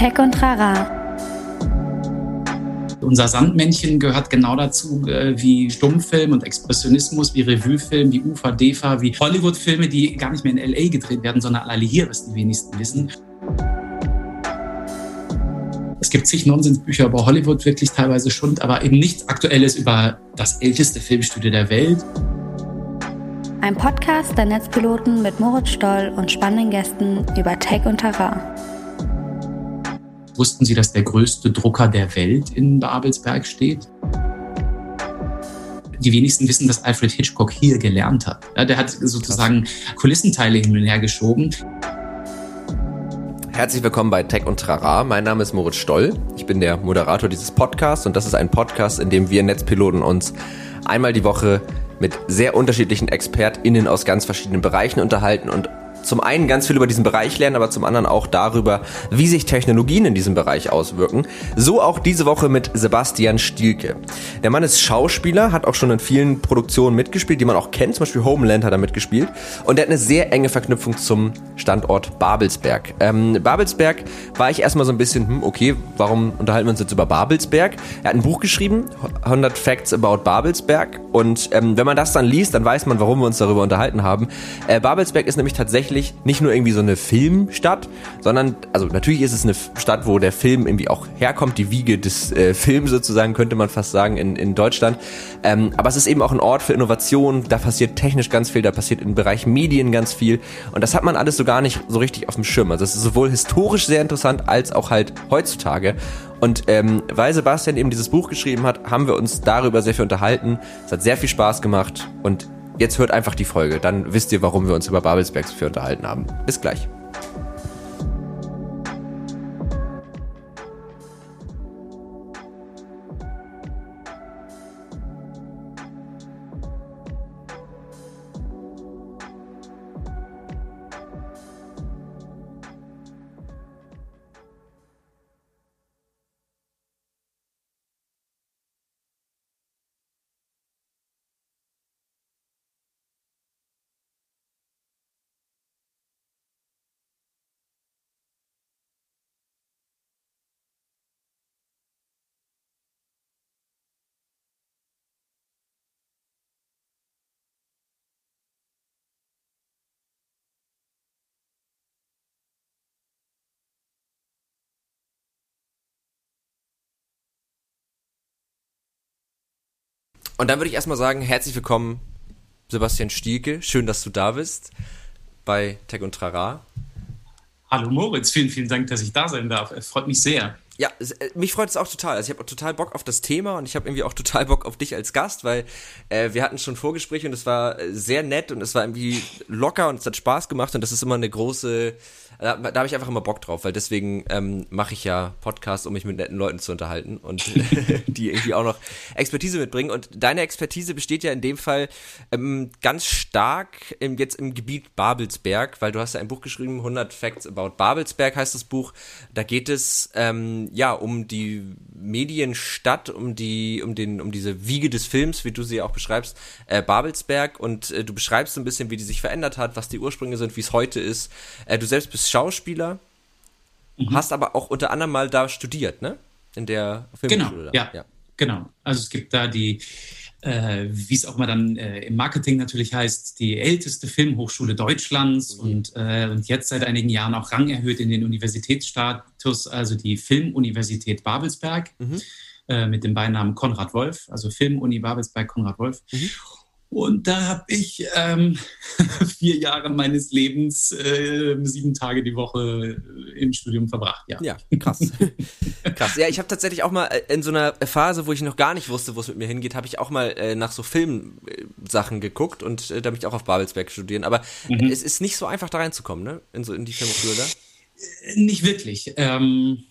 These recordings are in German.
Tech und Rara. Unser Sandmännchen gehört genau dazu äh, wie Stummfilm und Expressionismus, wie Revuefilm, wie UFA, DEFA, wie Hollywood-Filme, die gar nicht mehr in L.A. gedreht werden, sondern alle hier, was die wenigsten wissen. Es gibt zig Nonsensbücher über Hollywood, wirklich teilweise Schund, aber eben nichts Aktuelles über das älteste Filmstudio der Welt. Ein Podcast der Netzpiloten mit Moritz Stoll und spannenden Gästen über Tech und Terrain. Wussten Sie, dass der größte Drucker der Welt in Babelsberg steht? Die wenigsten wissen, dass Alfred Hitchcock hier gelernt hat. Ja, der hat sozusagen Kulissenteile hin und her geschoben. Herzlich willkommen bei Tech und Trara. Mein Name ist Moritz Stoll. Ich bin der Moderator dieses Podcasts und das ist ein Podcast, in dem wir Netzpiloten uns einmal die Woche mit sehr unterschiedlichen ExpertInnen aus ganz verschiedenen Bereichen unterhalten und zum einen ganz viel über diesen Bereich lernen, aber zum anderen auch darüber, wie sich Technologien in diesem Bereich auswirken. So auch diese Woche mit Sebastian Stielke. Der Mann ist Schauspieler, hat auch schon in vielen Produktionen mitgespielt, die man auch kennt, zum Beispiel Homeland hat er mitgespielt. Und er hat eine sehr enge Verknüpfung zum Standort Babelsberg. Ähm, Babelsberg war ich erstmal so ein bisschen, hm, okay, warum unterhalten wir uns jetzt über Babelsberg? Er hat ein Buch geschrieben, 100 Facts about Babelsberg. Und ähm, wenn man das dann liest, dann weiß man, warum wir uns darüber unterhalten haben. Äh, Babelsberg ist nämlich tatsächlich tatsächlich nicht nur irgendwie so eine Filmstadt, sondern, also natürlich ist es eine Stadt, wo der Film irgendwie auch herkommt, die Wiege des äh, Films sozusagen, könnte man fast sagen, in, in Deutschland. Ähm, aber es ist eben auch ein Ort für Innovation, da passiert technisch ganz viel, da passiert im Bereich Medien ganz viel und das hat man alles so gar nicht so richtig auf dem Schirm. Also es ist sowohl historisch sehr interessant, als auch halt heutzutage. Und ähm, weil Sebastian eben dieses Buch geschrieben hat, haben wir uns darüber sehr viel unterhalten. Es hat sehr viel Spaß gemacht und Jetzt hört einfach die Folge, dann wisst ihr, warum wir uns über Babelsbergs für unterhalten haben. Bis gleich. Und dann würde ich erstmal sagen, herzlich willkommen, Sebastian Stielke. Schön, dass du da bist bei Tech und Trara. Hallo Moritz, vielen, vielen Dank, dass ich da sein darf. Es freut mich sehr. Ja, äh, mich freut es auch total. Also ich habe total Bock auf das Thema und ich habe irgendwie auch total Bock auf dich als Gast, weil äh, wir hatten schon Vorgespräche und es war äh, sehr nett und es war irgendwie locker und es hat Spaß gemacht und das ist immer eine große da, da habe ich einfach immer Bock drauf, weil deswegen ähm, mache ich ja Podcasts, um mich mit netten Leuten zu unterhalten und die irgendwie auch noch Expertise mitbringen. Und deine Expertise besteht ja in dem Fall ähm, ganz stark im, jetzt im Gebiet Babelsberg, weil du hast ja ein Buch geschrieben, 100 Facts about Babelsberg heißt das Buch. Da geht es ähm, ja um die Medienstadt, um die, um den, um diese Wiege des Films, wie du sie auch beschreibst, äh, Babelsberg. Und äh, du beschreibst so ein bisschen, wie die sich verändert hat, was die Ursprünge sind, wie es heute ist. Äh, du selbst bist Schauspieler, mhm. hast aber auch unter anderem mal da studiert, ne? In der Filmschule. Genau, ja, ja, genau. Also es gibt da die, äh, wie es auch mal dann äh, im Marketing natürlich heißt, die älteste Filmhochschule Deutschlands mhm. und, äh, und jetzt seit einigen Jahren auch Rang erhöht in den Universitätsstatus, also die Filmuniversität Babelsberg. Mhm. Äh, mit dem Beinamen Konrad Wolf, also Filmuni Babelsberg Konrad Wolf. Mhm. Und da habe ich ähm, vier Jahre meines Lebens äh, sieben Tage die Woche äh, im Studium verbracht. Ja, ja krass. krass. Ja, ich habe tatsächlich auch mal äh, in so einer Phase, wo ich noch gar nicht wusste, wo es mit mir hingeht, habe ich auch mal äh, nach so Filmsachen geguckt und äh, da ich auch auf Babelsberg studieren. Aber mhm. es ist nicht so einfach da reinzukommen, ne? In so in die Filmhochschule da. Nicht wirklich. Ähm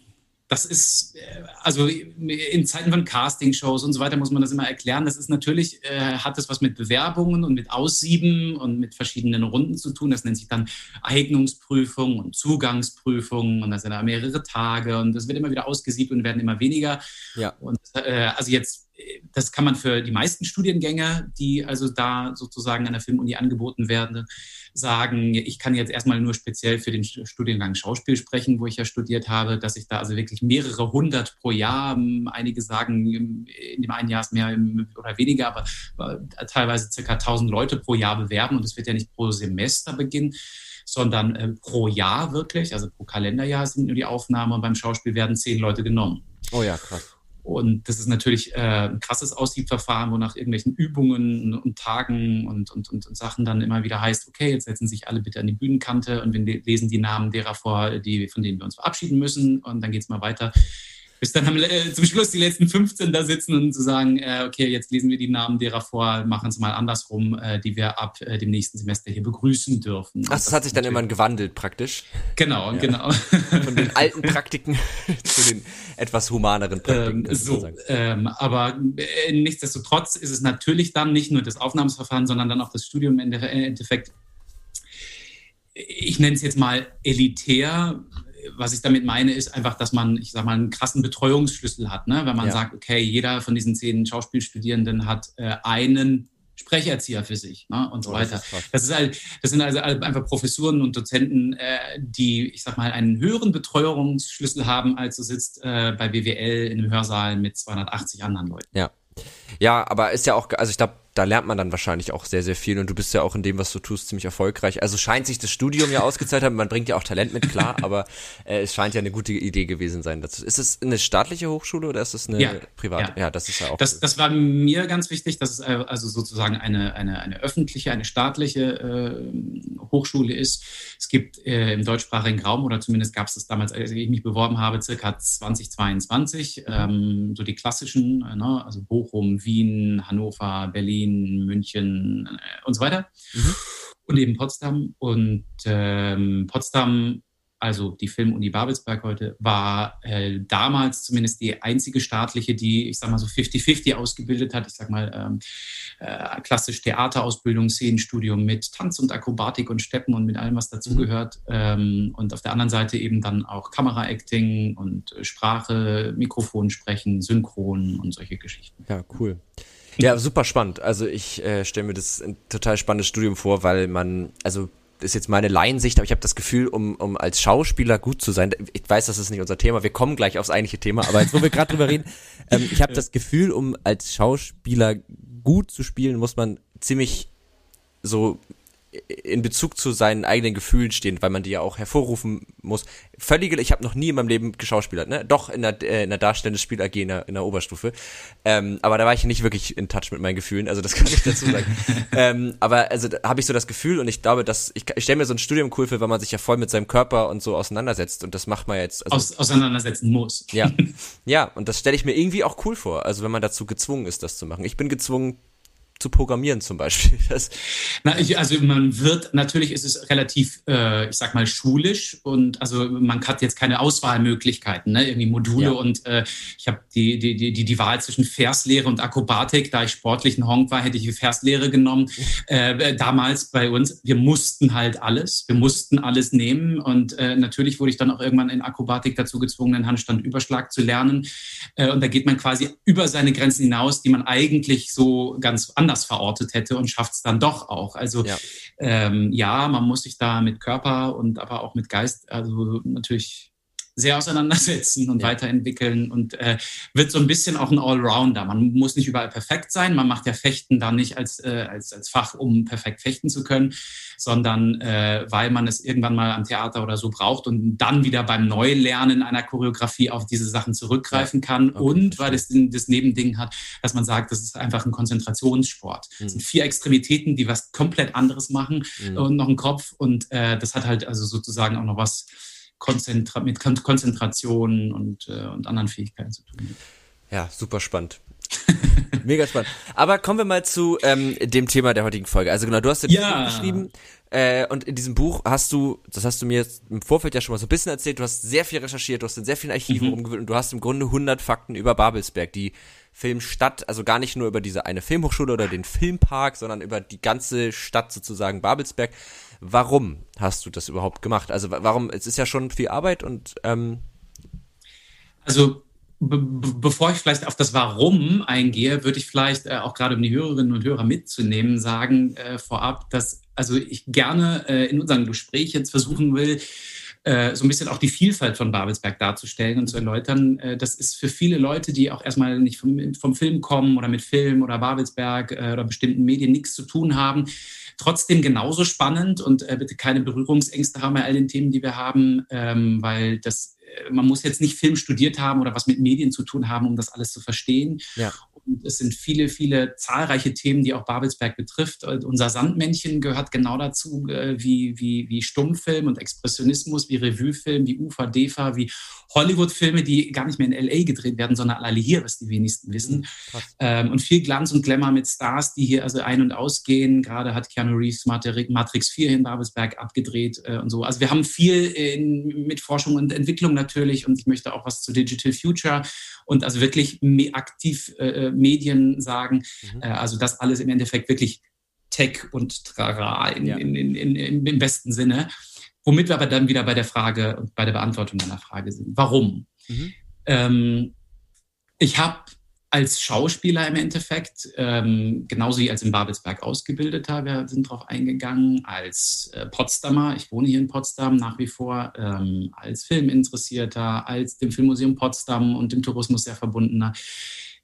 das ist, äh, also in Zeiten von Castingshows und so weiter muss man das immer erklären. Das ist natürlich, äh, hat das was mit Bewerbungen und mit Aussieben und mit verschiedenen Runden zu tun. Das nennt sich dann Eignungsprüfung und Zugangsprüfung und das sind da mehrere Tage und das wird immer wieder ausgesiebt und werden immer weniger. Ja. Und äh, also jetzt das kann man für die meisten Studiengänge, die also da sozusagen an der Filmuni angeboten werden, sagen. Ich kann jetzt erstmal nur speziell für den Studiengang Schauspiel sprechen, wo ich ja studiert habe, dass ich da also wirklich mehrere hundert pro Jahr, einige sagen, in dem einen Jahr ist mehr oder weniger, aber teilweise circa 1000 Leute pro Jahr bewerben und es wird ja nicht pro Semester beginnen sondern äh, pro Jahr wirklich, also pro Kalenderjahr sind nur die Aufnahmen und beim Schauspiel werden zehn Leute genommen. Oh ja, krass. Und das ist natürlich äh, ein krasses Aussiebverfahren, wo nach irgendwelchen Übungen und Tagen und, und, und, und, Sachen dann immer wieder heißt, okay, jetzt setzen sich alle bitte an die Bühnenkante und wir lesen die Namen derer vor, die, von denen wir uns verabschieden müssen. Und dann geht es mal weiter bis dann am, äh, zum Schluss die letzten 15 da sitzen und zu sagen, äh, okay, jetzt lesen wir die Namen derer vor, machen es mal andersrum, äh, die wir ab äh, dem nächsten Semester hier begrüßen dürfen. Ach, das, das hat sich dann immer gewandelt praktisch. Genau, ja. genau. Von den alten Praktiken zu den etwas humaneren Praktiken. Ähm, so, ähm, aber äh, nichtsdestotrotz ist es natürlich dann nicht nur das Aufnahmsverfahren, sondern dann auch das Studium im Endeffekt ich nenne es jetzt mal elitär, was ich damit meine, ist einfach, dass man, ich sag mal, einen krassen Betreuungsschlüssel hat. Ne? Wenn man ja. sagt, okay, jeder von diesen zehn Schauspielstudierenden hat äh, einen Sprecherzieher für sich ne? und so oh, weiter. Das, das, ist halt, das sind also einfach Professuren und Dozenten, äh, die, ich sag mal, einen höheren Betreuungsschlüssel haben, als du sitzt äh, bei BWL in einem Hörsaal mit 280 anderen Leuten. Ja. Ja, aber ist ja auch, also ich glaube, da lernt man dann wahrscheinlich auch sehr, sehr viel und du bist ja auch in dem, was du tust, ziemlich erfolgreich. Also scheint sich das Studium ja ausgezahlt haben, man bringt ja auch Talent mit, klar, aber äh, es scheint ja eine gute Idee gewesen sein dazu. Ist es eine staatliche Hochschule oder ist es eine ja, private? Ja. ja. das ist ja auch. Das, das war mir ganz wichtig, dass es äh, also sozusagen eine, eine, eine öffentliche, eine staatliche äh, Hochschule ist. Es gibt äh, im deutschsprachigen Raum, oder zumindest gab es das damals, als ich mich beworben habe, circa 2022, ähm, so die klassischen, äh, ne, also Bochum, Wien, Hannover, Berlin, Berlin, München äh, und so weiter. Mhm. Und eben Potsdam. Und ähm, Potsdam, also die Filmuni Babelsberg heute, war äh, damals zumindest die einzige staatliche, die, ich sag mal so 50-50 ausgebildet hat. Ich sag mal ähm, äh, klassisch Theaterausbildung, Szenenstudium mit Tanz und Akrobatik und Steppen und mit allem, was dazugehört. Mhm. Ähm, und auf der anderen Seite eben dann auch Kameraacting und Sprache, Mikrofon sprechen, Synchron und solche Geschichten. Ja, cool. Ja, super spannend. Also ich äh, stelle mir das ein total spannendes Studium vor, weil man, also ist jetzt meine Laiensicht, aber ich habe das Gefühl, um, um als Schauspieler gut zu sein, ich weiß, das ist nicht unser Thema, wir kommen gleich aufs eigentliche Thema, aber jetzt, wo wir gerade drüber reden, ähm, ich habe das Gefühl, um als Schauspieler gut zu spielen, muss man ziemlich so in Bezug zu seinen eigenen Gefühlen stehen, weil man die ja auch hervorrufen muss. Völlige, ich habe noch nie in meinem Leben geschauspielert, ne? Doch in der, äh, in der Darstellung des Spiel AG in der, in der Oberstufe. Ähm, aber da war ich nicht wirklich in Touch mit meinen Gefühlen, also das kann ich dazu sagen. ähm, aber also da habe ich so das Gefühl und ich glaube, dass ich, ich stelle mir so ein Studium cool für, weil man sich ja voll mit seinem Körper und so auseinandersetzt und das macht man jetzt. Also, Aus, auseinandersetzen muss. Ja. ja, und das stelle ich mir irgendwie auch cool vor. Also wenn man dazu gezwungen ist, das zu machen. Ich bin gezwungen, zu programmieren zum Beispiel. Das Na, ich, also man wird, natürlich ist es relativ, äh, ich sag mal, schulisch und also man hat jetzt keine Auswahlmöglichkeiten, ne? irgendwie Module ja. und äh, ich habe die, die, die, die Wahl zwischen Verslehre und Akrobatik. Da ich sportlichen Honk war, hätte ich Verslehre genommen. Äh, damals bei uns, wir mussten halt alles, wir mussten alles nehmen und äh, natürlich wurde ich dann auch irgendwann in Akrobatik dazu gezwungen, den Handstandüberschlag zu lernen äh, und da geht man quasi über seine Grenzen hinaus, die man eigentlich so ganz anders anders verortet hätte und schafft es dann doch auch. Also ja. Ähm, ja, man muss sich da mit Körper und aber auch mit Geist, also natürlich sehr auseinandersetzen und ja. weiterentwickeln und äh, wird so ein bisschen auch ein Allrounder. Man muss nicht überall perfekt sein. Man macht ja Fechten da nicht als, äh, als, als Fach, um perfekt fechten zu können, sondern äh, weil man es irgendwann mal am Theater oder so braucht und dann wieder beim Neulernen einer Choreografie auf diese Sachen zurückgreifen kann okay. und weil es das Nebending hat, dass man sagt, das ist einfach ein Konzentrationssport. Mhm. Es sind vier Extremitäten, die was komplett anderes machen mhm. und noch ein Kopf und äh, das hat halt also sozusagen auch noch was Konzentra mit Konzentration und, äh, und anderen Fähigkeiten zu tun. Ja, super spannend. Mega spannend. Aber kommen wir mal zu ähm, dem Thema der heutigen Folge. Also genau, du hast ja ja. Buch geschrieben äh, und in diesem Buch hast du, das hast du mir jetzt im Vorfeld ja schon mal so ein bisschen erzählt, du hast sehr viel recherchiert, du hast in sehr vielen Archiven mhm. rumgewühlt und du hast im Grunde 100 Fakten über Babelsberg, die Filmstadt, also gar nicht nur über diese eine Filmhochschule oder den Filmpark, sondern über die ganze Stadt sozusagen Babelsberg. Warum hast du das überhaupt gemacht? Also warum, es ist ja schon viel Arbeit und ähm Also be bevor ich vielleicht auf das Warum eingehe, würde ich vielleicht äh, auch gerade um die Hörerinnen und Hörer mitzunehmen, sagen äh, vorab, dass also ich gerne äh, in unserem Gespräch jetzt versuchen will, äh, so ein bisschen auch die Vielfalt von Babelsberg darzustellen und zu erläutern. Äh, das ist für viele Leute, die auch erstmal nicht vom, vom Film kommen oder mit Film oder Babelsberg äh, oder bestimmten Medien nichts zu tun haben, trotzdem genauso spannend und bitte keine Berührungsängste haben bei all den Themen, die wir haben, ähm, weil das man muss jetzt nicht Film studiert haben oder was mit Medien zu tun haben, um das alles zu verstehen. Ja. Und es sind viele, viele zahlreiche Themen, die auch Babelsberg betrifft. Und unser Sandmännchen gehört genau dazu, äh, wie, wie, wie Stummfilm und Expressionismus, wie Revuefilm, wie UFA, DEFA, wie Hollywood-Filme, die gar nicht mehr in L.A. gedreht werden, sondern alle hier, was die wenigsten wissen. Mhm, ähm, und viel Glanz und Glamour mit Stars, die hier also ein- und ausgehen. Gerade hat Keanu Reeves Matrix 4 in Babelsberg abgedreht äh, und so. Also wir haben viel in, mit Forschung und Entwicklung natürlich und ich möchte auch was zu Digital Future und also wirklich aktiv äh, äh, Medien sagen. Mhm. Äh, also das alles im Endeffekt wirklich Tech und Trara in, ja. in, in, in, im besten Sinne. Womit wir aber dann wieder bei der Frage, bei der Beantwortung deiner Frage sind. Warum? Mhm. Ähm, ich habe als Schauspieler im Endeffekt, ähm, genauso wie als in Babelsberg ausgebildeter, wir sind darauf eingegangen, als äh, Potsdamer, ich wohne hier in Potsdam nach wie vor, ähm, als Filminteressierter, als dem Filmmuseum Potsdam und dem Tourismus sehr verbundener.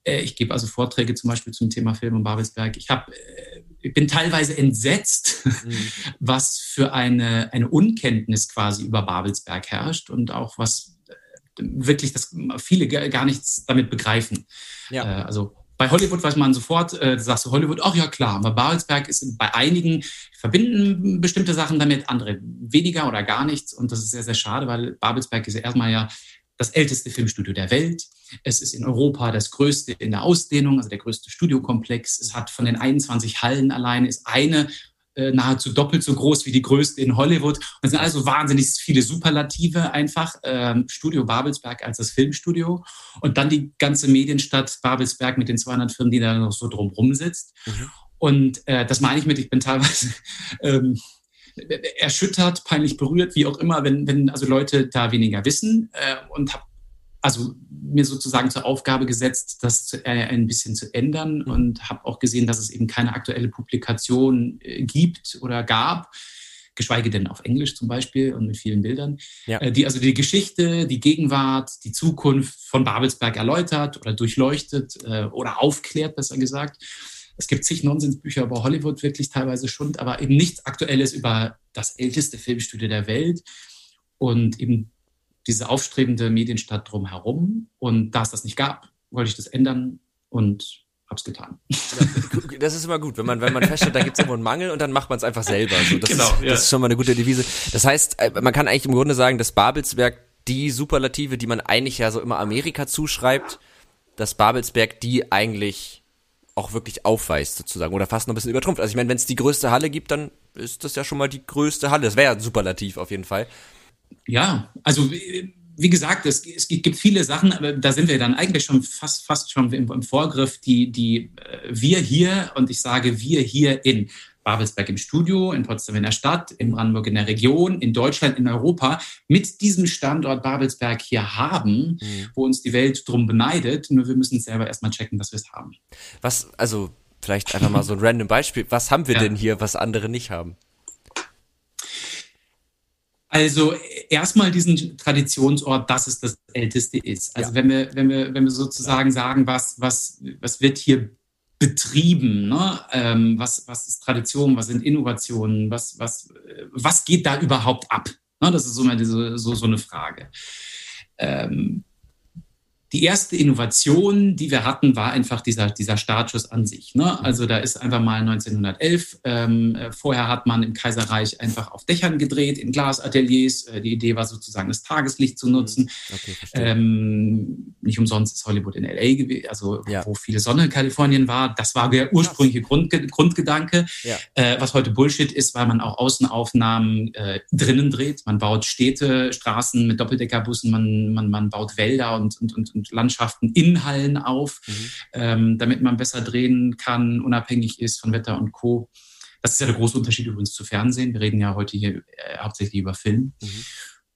Äh, ich gebe also Vorträge zum Beispiel zum Thema Film und Babelsberg. Ich habe äh, ich bin teilweise entsetzt, mhm. was für eine, eine Unkenntnis quasi über Babelsberg herrscht und auch was äh, wirklich, dass viele gar nichts damit begreifen. Ja. Äh, also bei Hollywood weiß man sofort, äh, sagst du Hollywood, ach ja klar, aber Babelsberg ist bei einigen, verbinden bestimmte Sachen damit, andere weniger oder gar nichts und das ist sehr, sehr schade, weil Babelsberg ist ja erstmal ja das älteste Filmstudio der Welt. Es ist in Europa das größte in der Ausdehnung, also der größte Studiokomplex. Es hat von den 21 Hallen alleine ist eine äh, nahezu doppelt so groß wie die größte in Hollywood. Und es sind also wahnsinnig viele Superlative einfach. Ähm, Studio Babelsberg als das Filmstudio und dann die ganze Medienstadt Babelsberg mit den 200 Firmen, die da noch so drumherum sitzt. Mhm. Und äh, das meine ich mit, ich bin teilweise ähm, erschüttert, peinlich berührt, wie auch immer, wenn, wenn also Leute da weniger wissen äh, und habe also mir sozusagen zur Aufgabe gesetzt, das zu, äh, ein bisschen zu ändern mhm. und habe auch gesehen, dass es eben keine aktuelle Publikation äh, gibt oder gab, geschweige denn auf Englisch zum Beispiel und mit vielen Bildern, ja. äh, die also die Geschichte, die Gegenwart, die Zukunft von Babelsberg erläutert oder durchleuchtet äh, oder aufklärt, besser gesagt. Es gibt zig Nonsensbücher über Hollywood, wirklich teilweise schon, aber eben nichts Aktuelles über das älteste Filmstudio der Welt und eben diese aufstrebende Medienstadt drumherum. Und da es das nicht gab, wollte ich das ändern und hab's getan. Das ist immer gut, wenn man, wenn man feststellt, da gibt es irgendwo einen Mangel und dann macht man es einfach selber. So, das, genau, ist, ja. das ist schon mal eine gute Devise. Das heißt, äh, man kann eigentlich im Grunde sagen, dass Babelsberg die Superlative, die man eigentlich ja so immer Amerika zuschreibt, dass Babelsberg die eigentlich auch wirklich aufweist, sozusagen, oder fast noch ein bisschen übertrumpft. Also ich meine, wenn es die größte Halle gibt, dann ist das ja schon mal die größte Halle. Das wäre ja ein Superlativ auf jeden Fall. Ja, also wie gesagt, es, es, gibt viele Sachen, aber da sind wir dann eigentlich schon fast, fast schon im, im Vorgriff, die, die äh, wir hier, und ich sage wir hier in Babelsberg im Studio, in Potsdam in der Stadt, in Brandenburg in der Region, in Deutschland, in Europa mit diesem Standort Babelsberg hier haben, mhm. wo uns die Welt drum beneidet. Nur wir müssen selber erstmal checken, dass wir es haben. Was, also vielleicht einfach mal so ein random Beispiel. Was haben wir ja. denn hier, was andere nicht haben? Also erstmal diesen Traditionsort, dass es das älteste ist. Also ja. wenn wir, wenn wir, wenn wir sozusagen sagen, was, was, was wird hier betrieben? Ne? Ähm, was, was ist Tradition? Was sind Innovationen? Was, was, was geht da überhaupt ab? Ne? Das ist so, eine, so, so eine Frage. Ähm, die erste Innovation, die wir hatten, war einfach dieser, dieser Startschuss an sich. Ne? Also da ist einfach mal 1911, ähm, äh, vorher hat man im Kaiserreich einfach auf Dächern gedreht, in Glasateliers. Äh, die Idee war sozusagen, das Tageslicht zu nutzen. Mhm. Okay, ähm, nicht umsonst ist Hollywood in LA gewesen, also ja. wo viele Sonne in Kalifornien war. Das war der ursprüngliche Grundge Grundgedanke, ja. äh, was heute Bullshit ist, weil man auch Außenaufnahmen äh, drinnen dreht. Man baut Städte, Straßen mit Doppeldeckerbussen, man, man, man baut Wälder und, und, und, und Landschaften in Hallen auf, mhm. ähm, damit man besser drehen kann, unabhängig ist von Wetter und Co. Das ist ja der große Unterschied übrigens zu Fernsehen. Wir reden ja heute hier äh, hauptsächlich über Film. Mhm.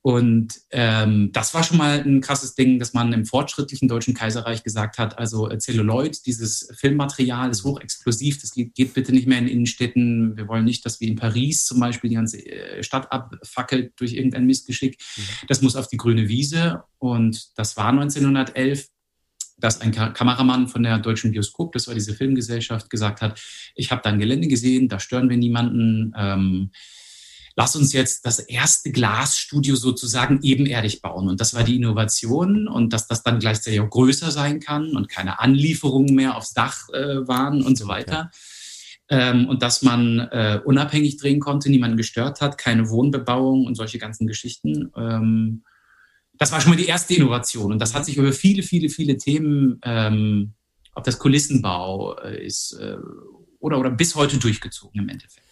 Und ähm, das war schon mal ein krasses Ding, dass man im fortschrittlichen Deutschen Kaiserreich gesagt hat, also äh, Zelluloid, dieses Filmmaterial ist hochexplosiv, das geht, geht, bitte nicht mehr in Innenstädten. Wir wollen nicht, dass wie in Paris zum Beispiel die ganze äh, Stadt abfackelt durch irgendein Missgeschick. Mhm. Das muss auf die grüne Wiese. Und das war 1911 dass ein Kameramann von der Deutschen Bioskop, das war diese Filmgesellschaft, gesagt hat, ich habe da ein Gelände gesehen, da stören wir niemanden. Ähm, lass uns jetzt das erste Glasstudio sozusagen ebenerdig bauen. Und das war die Innovation und dass das dann gleichzeitig auch größer sein kann und keine Anlieferungen mehr aufs Dach äh, waren und so weiter. Ähm, und dass man äh, unabhängig drehen konnte, niemanden gestört hat, keine Wohnbebauung und solche ganzen Geschichten. Ähm, das war schon mal die erste Innovation. Und das hat sich über viele, viele, viele Themen, ähm, ob das Kulissenbau äh, ist äh, oder, oder bis heute durchgezogen im Endeffekt.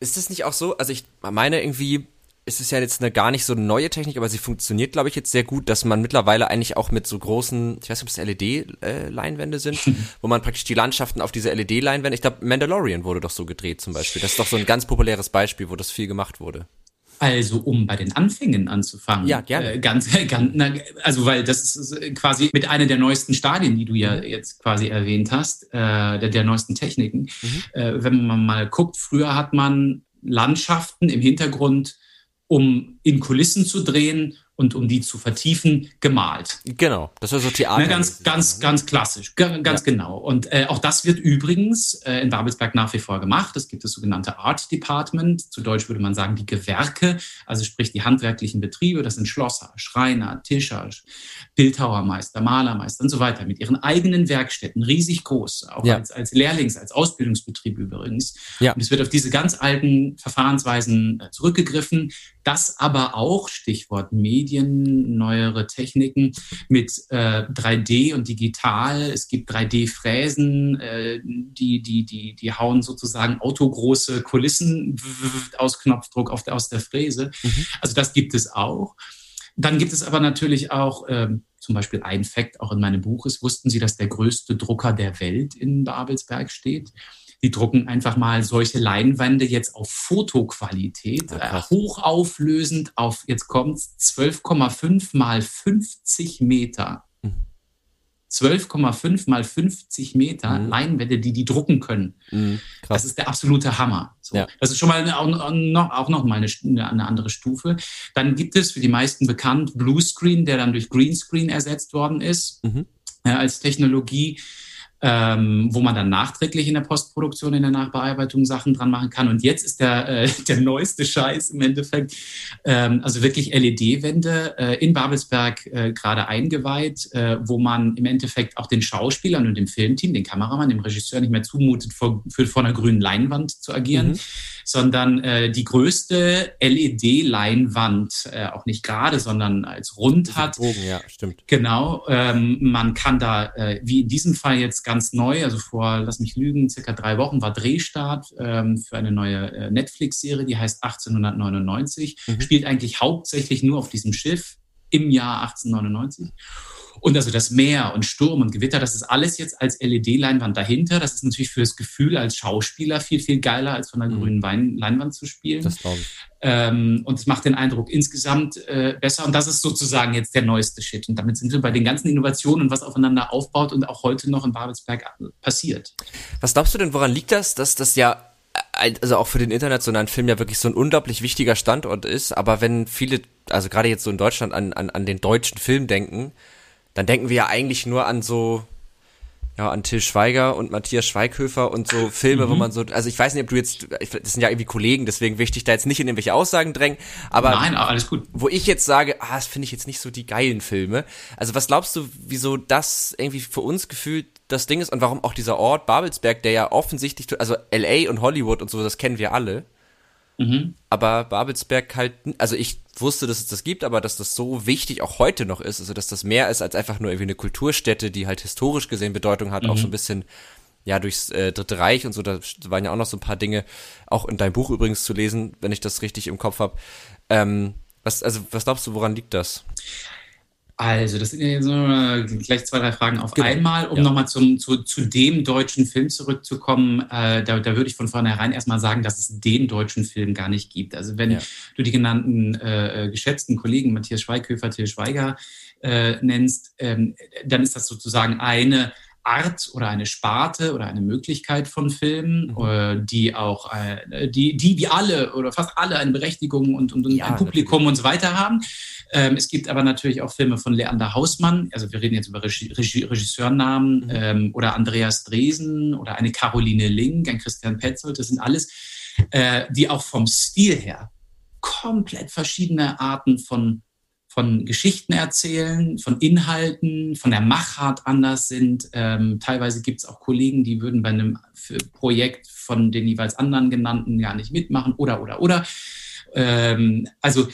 Ist es nicht auch so? Also ich meine irgendwie, ist es ja jetzt eine gar nicht so neue Technik, aber sie funktioniert, glaube ich, jetzt sehr gut, dass man mittlerweile eigentlich auch mit so großen, ich weiß nicht, ob es LED-Leinwände sind, wo man praktisch die Landschaften auf diese LED-Leinwände, ich glaube, Mandalorian wurde doch so gedreht zum Beispiel. Das ist doch so ein ganz populäres Beispiel, wo das viel gemacht wurde. Also, um bei den Anfängen anzufangen. Ja, gerne. Äh, ganz, ganz, also, weil das ist quasi mit einer der neuesten Stadien, die du ja mhm. jetzt quasi erwähnt hast, äh, der, der neuesten Techniken. Mhm. Äh, wenn man mal guckt, früher hat man Landschaften im Hintergrund, um in Kulissen zu drehen und um die zu vertiefen, gemalt. Genau, das ist so Theater. Ne, ganz, ganz, ne? ganz klassisch, ganz ja. genau. Und äh, auch das wird übrigens äh, in Babelsberg nach wie vor gemacht. Es gibt das sogenannte Art Department, zu Deutsch würde man sagen die Gewerke, also sprich die handwerklichen Betriebe, das sind Schlosser, Schreiner, Tischer, Bildhauermeister, Malermeister und so weiter, mit ihren eigenen Werkstätten, riesig groß, auch ja. als, als Lehrlings-, als Ausbildungsbetrieb übrigens. Ja. Und es wird auf diese ganz alten Verfahrensweisen äh, zurückgegriffen, das aber auch, Stichwort Medien, neuere Techniken mit äh, 3D und digital. Es gibt 3D-Fräsen, äh, die, die, die, die hauen sozusagen autogroße Kulissen aus Knopfdruck auf der, aus der Fräse. Mhm. Also das gibt es auch. Dann gibt es aber natürlich auch äh, zum Beispiel ein Fakt, auch in meinem Buch ist, wussten Sie, dass der größte Drucker der Welt in Babelsberg steht? Die drucken einfach mal solche Leinwände jetzt auf Fotoqualität, äh, hochauflösend auf, jetzt kommt's, 12,5 mal 50 Meter. 12,5 mhm. mal 50 Meter mhm. Leinwände, die die drucken können. Mhm, das ist der absolute Hammer. So. Ja. Das ist schon mal eine, auch, noch, auch noch mal eine, eine, andere Stufe. Dann gibt es für die meisten bekannt Bluescreen, der dann durch Greenscreen ersetzt worden ist mhm. äh, als Technologie ähm, wo man dann nachträglich in der Postproduktion, in der Nachbearbeitung Sachen dran machen kann. Und jetzt ist der, äh, der neueste Scheiß im Endeffekt, ähm, also wirklich LED-Wände äh, in Babelsberg äh, gerade eingeweiht, äh, wo man im Endeffekt auch den Schauspielern und dem Filmteam, den Kameramann, dem Regisseur nicht mehr zumutet, vor, für, vor einer grünen Leinwand zu agieren. Mhm sondern äh, die größte LED-Leinwand, äh, auch nicht gerade, sondern als rund hat. Bogen, ja, stimmt. Genau. Ähm, man kann da, äh, wie in diesem Fall jetzt ganz neu, also vor, lass mich lügen, circa drei Wochen war Drehstart ähm, für eine neue äh, Netflix-Serie, die heißt 1899, mhm. spielt eigentlich hauptsächlich nur auf diesem Schiff im Jahr 1899. Und also das Meer und Sturm und Gewitter, das ist alles jetzt als LED-Leinwand dahinter. Das ist natürlich für das Gefühl als Schauspieler viel, viel geiler, als von einer mhm. grünen Wein Leinwand zu spielen. Das glaube ich. Ähm, und es macht den Eindruck insgesamt äh, besser. Und das ist sozusagen jetzt der neueste Shit. Und damit sind wir bei den ganzen Innovationen und was aufeinander aufbaut und auch heute noch in Babelsberg passiert. Was glaubst du denn, woran liegt das, dass das ja äh, also auch für den internationalen Film ja wirklich so ein unglaublich wichtiger Standort ist, aber wenn viele, also gerade jetzt so in Deutschland an, an, an den deutschen Film denken, dann denken wir ja eigentlich nur an so, ja, an Till Schweiger und Matthias Schweighöfer und so Filme, mhm. wo man so, also ich weiß nicht, ob du jetzt, das sind ja irgendwie Kollegen, deswegen will ich dich da jetzt nicht in irgendwelche Aussagen drängen, aber. Nein, alles gut. Wo ich jetzt sage, ah, das finde ich jetzt nicht so die geilen Filme. Also was glaubst du, wieso das irgendwie für uns gefühlt das Ding ist und warum auch dieser Ort Babelsberg, der ja offensichtlich, also LA und Hollywood und so, das kennen wir alle. Mhm. Aber Babelsberg halt, also ich wusste, dass es das gibt, aber dass das so wichtig auch heute noch ist, also dass das mehr ist als einfach nur irgendwie eine Kulturstätte, die halt historisch gesehen Bedeutung hat, mhm. auch so ein bisschen ja durchs äh, Dritte Reich und so, da waren ja auch noch so ein paar Dinge, auch in deinem Buch übrigens zu lesen, wenn ich das richtig im Kopf habe. Ähm, was, also was glaubst du, woran liegt das? Also, das sind ja jetzt so gleich zwei, drei Fragen auf genau. einmal, um ja. nochmal zu, zu dem deutschen Film zurückzukommen. Äh, da, da würde ich von vornherein erstmal sagen, dass es den deutschen Film gar nicht gibt. Also, wenn ja. du die genannten äh, äh geschätzten Kollegen Matthias Schweighöfer, Till Schweiger äh, nennst, ähm, dann ist das sozusagen eine Art oder eine Sparte oder eine Möglichkeit von Filmen, mhm. Äh, die auch, äh, die, die wie alle oder fast alle eine Berechtigung und, und ja, ein Publikum natürlich. und so weiter haben. Ähm, es gibt aber natürlich auch Filme von Leander Hausmann, also wir reden jetzt über Regie, Regie, Regisseurnamen, mhm. ähm, oder Andreas Dresen oder eine Caroline Link, ein Christian Petzold, das sind alles, äh, die auch vom Stil her komplett verschiedene Arten von von Geschichten erzählen, von Inhalten, von der Machart anders sind. Ähm, teilweise gibt es auch Kollegen, die würden bei einem Projekt von den jeweils anderen genannten gar nicht mitmachen oder, oder, oder. Ähm, also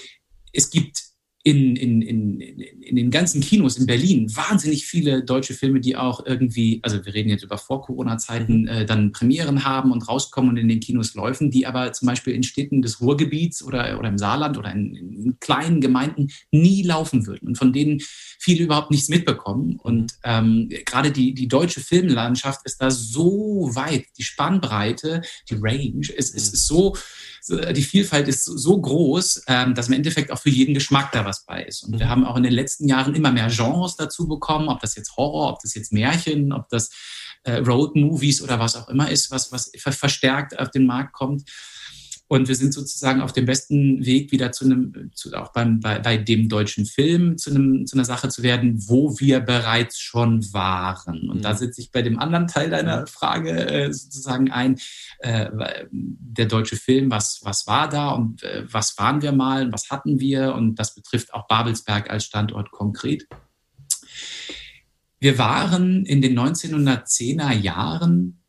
es gibt in, in, in, in den ganzen Kinos in Berlin wahnsinnig viele deutsche Filme, die auch irgendwie, also wir reden jetzt über Vor-Corona-Zeiten, mhm. äh, dann Premieren haben und rauskommen und in den Kinos läufen, die aber zum Beispiel in Städten des Ruhrgebiets oder, oder im Saarland oder in, in kleinen Gemeinden nie laufen würden und von denen viele überhaupt nichts mitbekommen. Mhm. Und ähm, gerade die, die deutsche Filmlandschaft ist da so weit, die Spannbreite, die Range ist, ist, ist so die Vielfalt ist so groß, ähm, dass im Endeffekt auch für jeden Geschmack da was bei ist. Und wir mhm. haben auch in den letzten Jahren immer mehr Genres dazu bekommen, ob das jetzt Horror, ob das jetzt Märchen, ob das äh, Road Movies oder was auch immer ist, was, was verstärkt auf den Markt kommt. Und wir sind sozusagen auf dem besten Weg, wieder zu einem, zu, auch beim, bei, bei dem deutschen Film zu, einem, zu einer Sache zu werden, wo wir bereits schon waren. Und mhm. da sitze ich bei dem anderen Teil deiner Frage äh, sozusagen ein. Äh, der deutsche Film, was, was war da und äh, was waren wir mal und was hatten wir? Und das betrifft auch Babelsberg als Standort konkret. Wir waren in den 1910er Jahren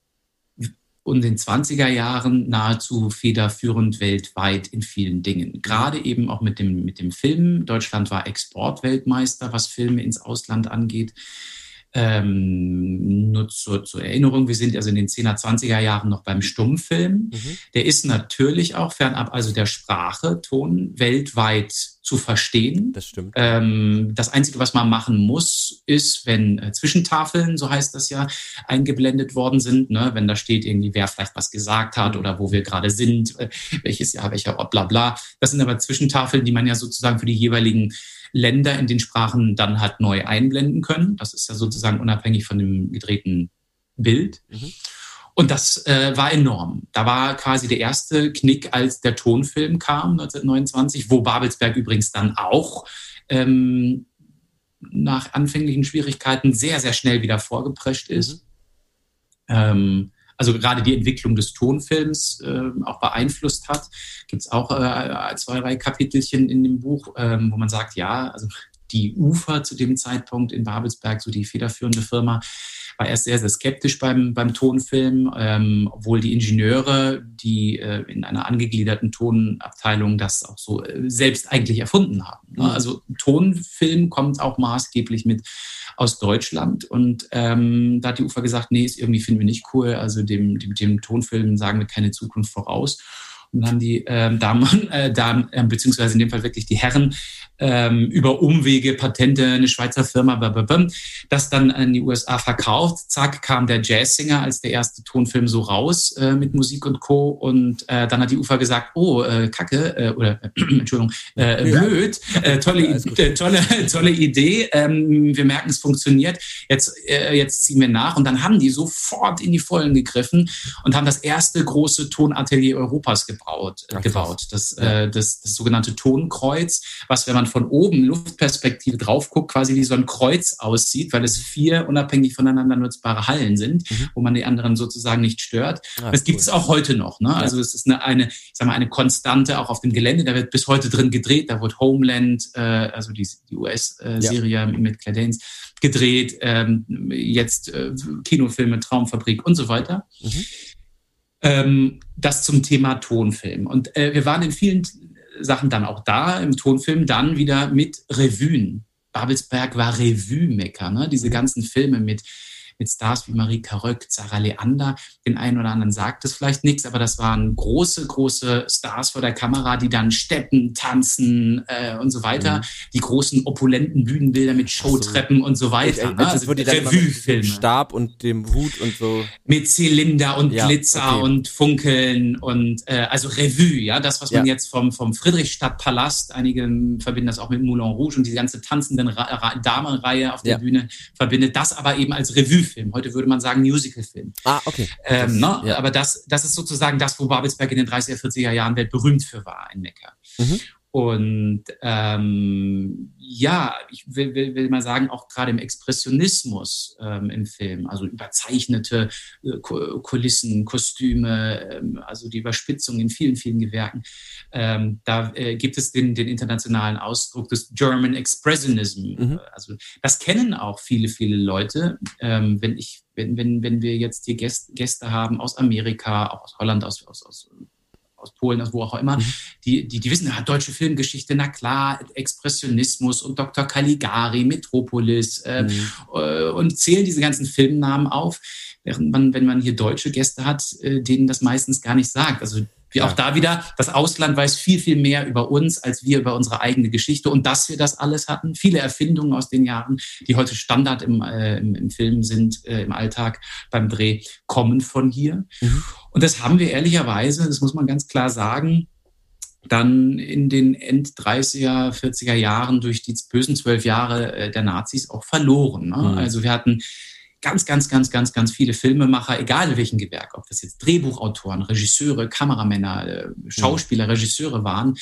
und in den 20er Jahren nahezu federführend weltweit in vielen Dingen. Gerade eben auch mit dem, mit dem Film. Deutschland war Exportweltmeister, was Filme ins Ausland angeht. Ähm, nur zur, zur, Erinnerung, wir sind also in den 10er, 20er Jahren noch beim Stummfilm. Mhm. Der ist natürlich auch fernab also der Sprache, Ton weltweit zu verstehen. Das stimmt. Ähm, das Einzige, was man machen muss, ist, wenn äh, Zwischentafeln, so heißt das ja, eingeblendet worden sind, ne? wenn da steht irgendwie, wer vielleicht was gesagt hat oder wo wir gerade sind, äh, welches Jahr, welcher Ort, bla bla. Das sind aber Zwischentafeln, die man ja sozusagen für die jeweiligen Länder in den Sprachen dann halt neu einblenden können. Das ist ja sozusagen unabhängig von dem gedrehten Bild. Mhm. Und das äh, war enorm. Da war quasi der erste Knick, als der Tonfilm kam, 1929, wo Babelsberg übrigens dann auch ähm, nach anfänglichen Schwierigkeiten sehr, sehr schnell wieder vorgeprescht ist. Mhm. Ähm, also gerade die Entwicklung des Tonfilms äh, auch beeinflusst hat. Gibt es auch äh, zwei, drei Kapitelchen in dem Buch, äh, wo man sagt, ja, also die UFA zu dem Zeitpunkt in Babelsberg, so die federführende Firma, war erst sehr, sehr skeptisch beim, beim Tonfilm, ähm, obwohl die Ingenieure, die äh, in einer angegliederten Tonabteilung das auch so äh, selbst eigentlich erfunden haben. Ne? Mhm. Also Tonfilm kommt auch maßgeblich mit aus Deutschland und ähm, da hat die UFA gesagt, nee, ist irgendwie finden wir nicht cool, also dem, dem, dem Tonfilm sagen wir keine Zukunft voraus. Und dann haben die ähm, Damen, äh, Damen äh, beziehungsweise in dem Fall wirklich die Herren, ähm, über Umwege, Patente, eine Schweizer Firma, blablabla, das dann an die USA verkauft. Zack, kam der Jazzsinger als der erste Tonfilm so raus äh, mit Musik und Co. Und äh, dann hat die UFA gesagt, oh, äh, Kacke, äh, oder äh, Entschuldigung, äh, blöd, äh, tolle, äh, tolle, tolle Idee. Ähm, wir merken, es funktioniert. Jetzt, äh, jetzt ziehen wir nach. Und dann haben die sofort in die Vollen gegriffen und haben das erste große Tonatelier Europas gebaut. Äh, gebaut. Das, äh, das, das sogenannte Tonkreuz, was, wenn man von oben Luftperspektive drauf guckt, quasi wie so ein Kreuz aussieht, weil es vier unabhängig voneinander nutzbare Hallen sind, mhm. wo man die anderen sozusagen nicht stört. Ah, das gibt es auch heute noch. Ne? Ja. Also es ist eine, eine, ich sag mal, eine Konstante auch auf dem Gelände. Da wird bis heute drin gedreht. Da wird Homeland, äh, also die, die US-Serie ja. mit Claire Danes, gedreht. Ähm, jetzt äh, Kinofilme, Traumfabrik und so weiter. Mhm. Ähm, das zum Thema Tonfilm. Und äh, wir waren in vielen Sachen dann auch da im Tonfilm, dann wieder mit Revuen. Babelsberg war Revue-Mecker, ne? diese ganzen Filme mit mit Stars wie Marie Caröck, Sarah Leander. Den einen oder anderen sagt es vielleicht nichts, aber das waren große, große Stars vor der Kamera, die dann steppen, tanzen äh, und so weiter. Mhm. Die großen opulenten Bühnenbilder mit Showtreppen so. und so weiter. Ne? Also, also Revue-Filme. Stab und dem Hut und so. Mit Zylinder und ja, Glitzer okay. und Funkeln und äh, also Revue, ja, das, was man ja. jetzt vom, vom Friedrichstadtpalast, einige verbinden das auch mit Moulin Rouge und diese ganze tanzenden Damenreihe auf der ja. Bühne verbindet, das aber eben als Revue-Film. Heute würde man sagen Musical-Film. Ah, okay. Ähm, ne? Aber das, das ist sozusagen das, wo Babelsberg in den 30er, 40er Jahren weltberühmt für war, ein Neckar. Mhm. Und ähm, ja, ich will, will, will mal sagen, auch gerade im Expressionismus ähm, im Film, also überzeichnete äh, Kulissen, Kostüme, ähm, also die Überspitzung in vielen, vielen Gewerken, ähm, da äh, gibt es den, den internationalen Ausdruck des German Expressionism. Mhm. Also das kennen auch viele, viele Leute. Ähm, wenn ich, wenn, wenn, wenn wir jetzt hier Gäste, Gäste haben aus Amerika, auch aus Holland, aus, aus, aus aus Polen, aus wo auch immer, mhm. die, die, die wissen, ja, deutsche Filmgeschichte, na klar, Expressionismus und Dr. Caligari, Metropolis äh, mhm. äh, und zählen diese ganzen Filmnamen auf, während man, wenn man hier deutsche Gäste hat, äh, denen das meistens gar nicht sagt. Also wie auch da wieder, das Ausland weiß viel, viel mehr über uns als wir über unsere eigene Geschichte. Und dass wir das alles hatten, viele Erfindungen aus den Jahren, die heute Standard im, äh, im, im, Film sind, äh, im Alltag beim Dreh, kommen von hier. Mhm. Und das haben wir ehrlicherweise, das muss man ganz klar sagen, dann in den End 30er, 40er Jahren durch die bösen zwölf Jahre äh, der Nazis auch verloren. Ne? Mhm. Also wir hatten ganz, ganz, ganz, ganz, ganz viele Filmemacher, egal in welchem Gewerk, ob das jetzt Drehbuchautoren, Regisseure, Kameramänner, äh, Schauspieler, Regisseure waren,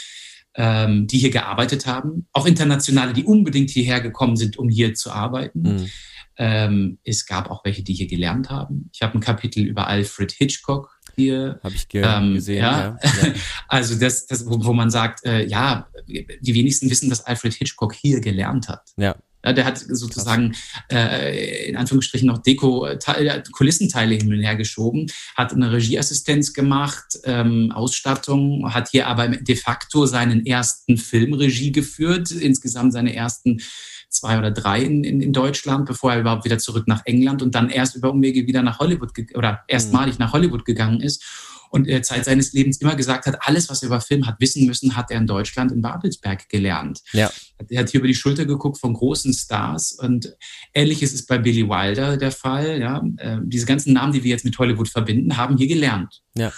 ähm, die hier gearbeitet haben. Auch Internationale, die unbedingt hierher gekommen sind, um hier zu arbeiten. Mhm. Ähm, es gab auch welche, die hier gelernt haben. Ich habe ein Kapitel über Alfred Hitchcock hier. Habe ich ge ähm, gesehen, ja. ja. Also das, das wo, wo man sagt, äh, ja, die wenigsten wissen, dass Alfred Hitchcock hier gelernt hat. Ja. Ja, der hat sozusagen äh, in Anführungsstrichen noch Deko, äh, Kulissenteile hin und her geschoben, hat eine Regieassistenz gemacht, ähm, Ausstattung, hat hier aber de facto seinen ersten Filmregie geführt, insgesamt seine ersten zwei oder drei in, in, in Deutschland, bevor er überhaupt wieder zurück nach England und dann erst über Umwege wieder nach Hollywood oder erstmalig mhm. nach Hollywood gegangen ist und er Zeit seines Lebens immer gesagt hat, alles, was er über Film hat wissen müssen, hat er in Deutschland in Babelsberg gelernt. Ja. Er hat hier über die Schulter geguckt von großen Stars und ähnliches ist bei Billy Wilder der Fall. Ja. Äh, diese ganzen Namen, die wir jetzt mit Hollywood verbinden, haben hier gelernt. Ja.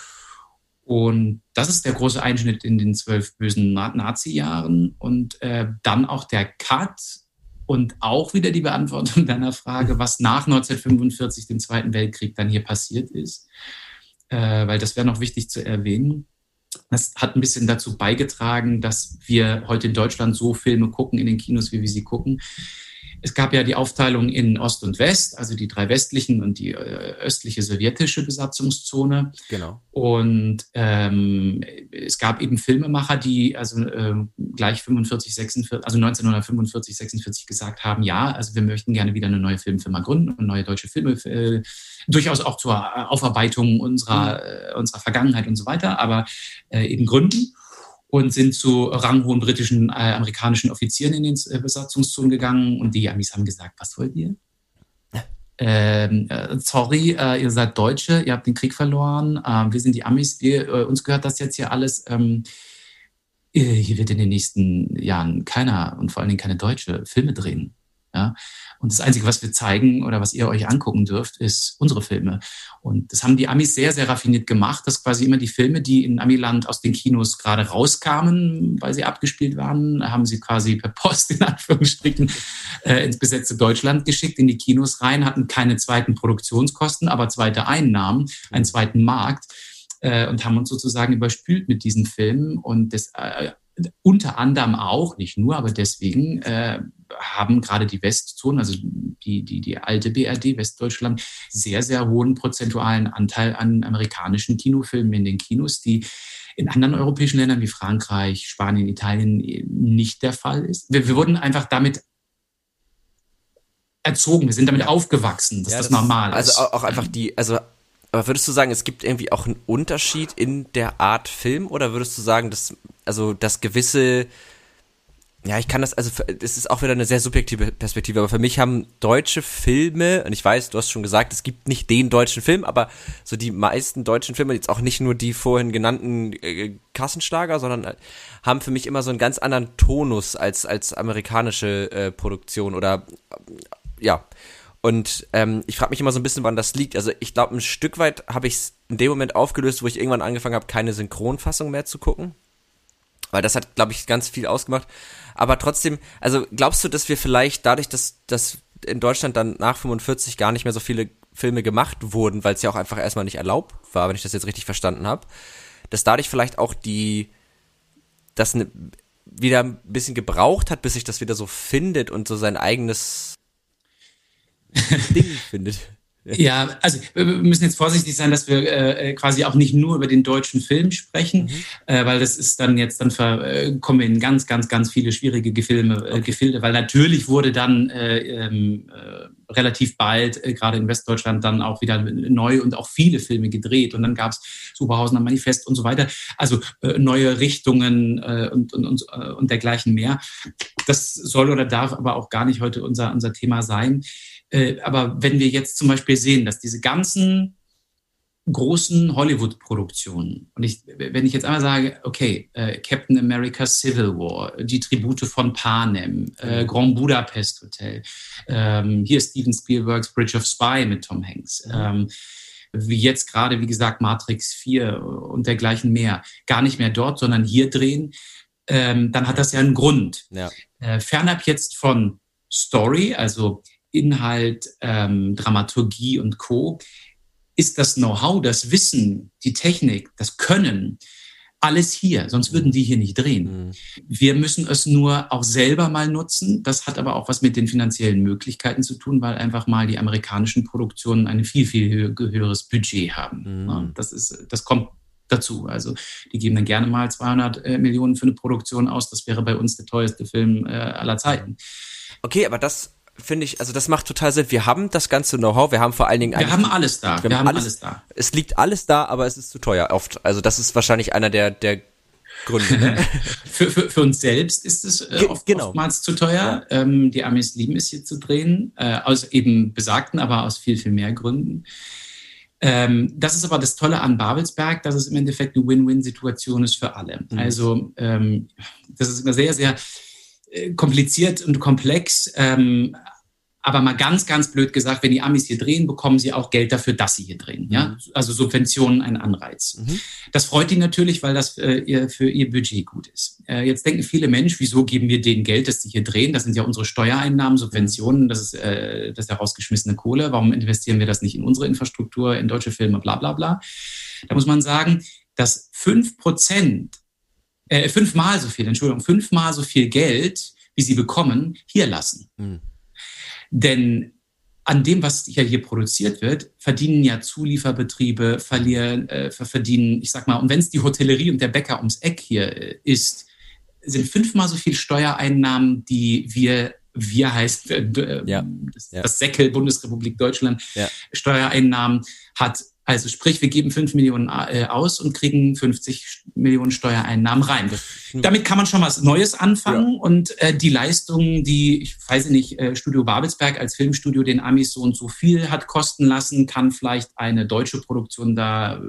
Und das ist der große Einschnitt in den zwölf bösen Nazi-Jahren. Und äh, dann auch der Cut und auch wieder die Beantwortung deiner Frage, was nach 1945, dem Zweiten Weltkrieg, dann hier passiert ist äh, weil das wäre noch wichtig zu erwähnen. Das hat ein bisschen dazu beigetragen, dass wir heute in Deutschland so Filme gucken in den Kinos, wie wir sie gucken. Es gab ja die Aufteilung in Ost und West, also die drei westlichen und die äh, östliche sowjetische Besatzungszone. Genau. Und ähm, es gab eben Filmemacher, die also äh, gleich 45, 46, also 1945, 46 gesagt haben, ja, also wir möchten gerne wieder eine neue Filmfirma gründen und neue deutsche Filme, äh, durchaus auch zur Aufarbeitung unserer, mhm. äh, unserer Vergangenheit und so weiter, aber äh, eben gründen und sind zu ranghohen britischen, äh, amerikanischen Offizieren in den äh, Besatzungszonen gegangen und die Amis haben gesagt, was wollt ihr? Ähm, äh, sorry, äh, ihr seid Deutsche, ihr habt den Krieg verloren, äh, wir sind die Amis, wir, äh, uns gehört das jetzt hier alles. Ähm, hier wird in den nächsten Jahren keiner und vor allen Dingen keine Deutsche Filme drehen. Ja? Und das Einzige, was wir zeigen oder was ihr euch angucken dürft, ist unsere Filme. Und das haben die Amis sehr, sehr raffiniert gemacht, dass quasi immer die Filme, die in Amiland aus den Kinos gerade rauskamen, weil sie abgespielt waren, haben sie quasi per Post in Anführungsstrichen äh, ins besetzte Deutschland geschickt, in die Kinos rein, hatten keine zweiten Produktionskosten, aber zweite Einnahmen, einen zweiten Markt äh, und haben uns sozusagen überspült mit diesen Filmen. Und das äh, unter anderem auch, nicht nur, aber deswegen äh, haben gerade die Westzonen, also die, die, die alte BRD, Westdeutschland, sehr, sehr hohen prozentualen Anteil an amerikanischen Kinofilmen in den Kinos, die in anderen europäischen Ländern wie Frankreich, Spanien, Italien nicht der Fall ist. Wir, wir wurden einfach damit erzogen, wir sind damit aufgewachsen, dass ja, das, das normal ist. Also auch einfach die, also aber würdest du sagen, es gibt irgendwie auch einen Unterschied in der Art Film oder würdest du sagen, dass also dass gewisse ja, ich kann das, also es ist auch wieder eine sehr subjektive Perspektive, aber für mich haben deutsche Filme, und ich weiß, du hast schon gesagt, es gibt nicht den deutschen Film, aber so die meisten deutschen Filme, jetzt auch nicht nur die vorhin genannten äh, Kassenschlager, sondern äh, haben für mich immer so einen ganz anderen Tonus als, als amerikanische äh, Produktion oder äh, ja. Und ähm, ich frage mich immer so ein bisschen, wann das liegt. Also ich glaube, ein Stück weit habe ich es in dem Moment aufgelöst, wo ich irgendwann angefangen habe, keine Synchronfassung mehr zu gucken. Weil das hat, glaube ich, ganz viel ausgemacht. Aber trotzdem, also glaubst du, dass wir vielleicht dadurch, dass, dass in Deutschland dann nach 45 gar nicht mehr so viele Filme gemacht wurden, weil es ja auch einfach erstmal nicht erlaubt war, wenn ich das jetzt richtig verstanden habe, dass dadurch vielleicht auch die, das ne, wieder ein bisschen gebraucht hat, bis sich das wieder so findet und so sein eigenes Ding findet. Ja, also wir müssen jetzt vorsichtig sein, dass wir äh, quasi auch nicht nur über den deutschen Film sprechen, mhm. äh, weil das ist dann jetzt, dann ver, äh, kommen wir in ganz, ganz, ganz viele schwierige Gefilme, äh, okay. Gefilde, weil natürlich wurde dann äh, ähm, äh, relativ bald, äh, gerade in Westdeutschland, dann auch wieder neu und auch viele Filme gedreht und dann gab es Superhausener Manifest und so weiter, also äh, neue Richtungen äh, und, und, und, äh, und dergleichen mehr. Das soll oder darf aber auch gar nicht heute unser, unser Thema sein. Äh, aber wenn wir jetzt zum Beispiel sehen, dass diese ganzen großen Hollywood-Produktionen, und ich, wenn ich jetzt einmal sage, okay, äh, Captain America Civil War, die Tribute von Panem, äh, mhm. Grand Budapest Hotel, ähm, hier Steven Spielbergs Bridge of Spy mit Tom Hanks, mhm. ähm, wie jetzt gerade, wie gesagt, Matrix 4 und dergleichen mehr, gar nicht mehr dort, sondern hier drehen, ähm, dann hat das ja einen Grund. Ja. Äh, fernab jetzt von Story, also Inhalt, ähm, Dramaturgie und Co., ist das Know-how, das Wissen, die Technik, das Können, alles hier, sonst würden die hier nicht drehen. Mhm. Wir müssen es nur auch selber mal nutzen. Das hat aber auch was mit den finanziellen Möglichkeiten zu tun, weil einfach mal die amerikanischen Produktionen ein viel, viel höheres Budget haben. Mhm. Das, ist, das kommt dazu. Also die geben dann gerne mal 200 äh, Millionen für eine Produktion aus. Das wäre bei uns der teuerste Film äh, aller Zeiten. Okay, aber das finde ich, also das macht total Sinn. Wir haben das ganze Know-how, wir haben vor allen Dingen. Wir haben alles da. Wir, wir haben alles, alles, da. Es liegt alles da, aber es ist zu teuer oft. Also das ist wahrscheinlich einer der, der Gründe. Ne? für, für, für uns selbst ist es äh, oft, genau. oftmals zu teuer. Ja. Ähm, die Amis lieben es hier zu drehen, äh, aus eben besagten, aber aus viel, viel mehr Gründen. Ähm, das ist aber das Tolle an Babelsberg, dass es im Endeffekt eine Win-Win-Situation ist für alle. Mhm. Also ähm, das ist immer sehr, sehr kompliziert und komplex. Ähm, aber mal ganz, ganz blöd gesagt, wenn die Amis hier drehen, bekommen sie auch Geld dafür, dass sie hier drehen. Ja? Mhm. Also Subventionen ein Anreiz. Mhm. Das freut die natürlich, weil das äh, für ihr Budget gut ist. Äh, jetzt denken viele Menschen, wieso geben wir denen Geld, dass sie hier drehen? Das sind ja unsere Steuereinnahmen, Subventionen, das ist, äh, das ist herausgeschmissene Kohle. Warum investieren wir das nicht in unsere Infrastruktur, in deutsche Filme, bla bla bla? Da muss man sagen, dass fünf Prozent äh, fünfmal so viel, Entschuldigung, fünfmal so viel Geld, wie sie bekommen, hier lassen. Mhm. Denn an dem, was ja hier produziert wird, verdienen ja Zulieferbetriebe, verlieren, äh, verdienen, ich sag mal, und wenn es die Hotellerie und der Bäcker ums Eck hier äh, ist, sind fünfmal so viel Steuereinnahmen, die wir wir heißt äh, ja. das, ja. das Säckel Bundesrepublik Deutschland ja. Steuereinnahmen hat also sprich, wir geben 5 Millionen äh, aus und kriegen 50 Millionen Steuereinnahmen rein. Damit kann man schon was Neues anfangen ja. und äh, die Leistungen, die, ich weiß nicht, äh, Studio Babelsberg als Filmstudio den Amis so und so viel hat kosten lassen, kann vielleicht eine deutsche Produktion da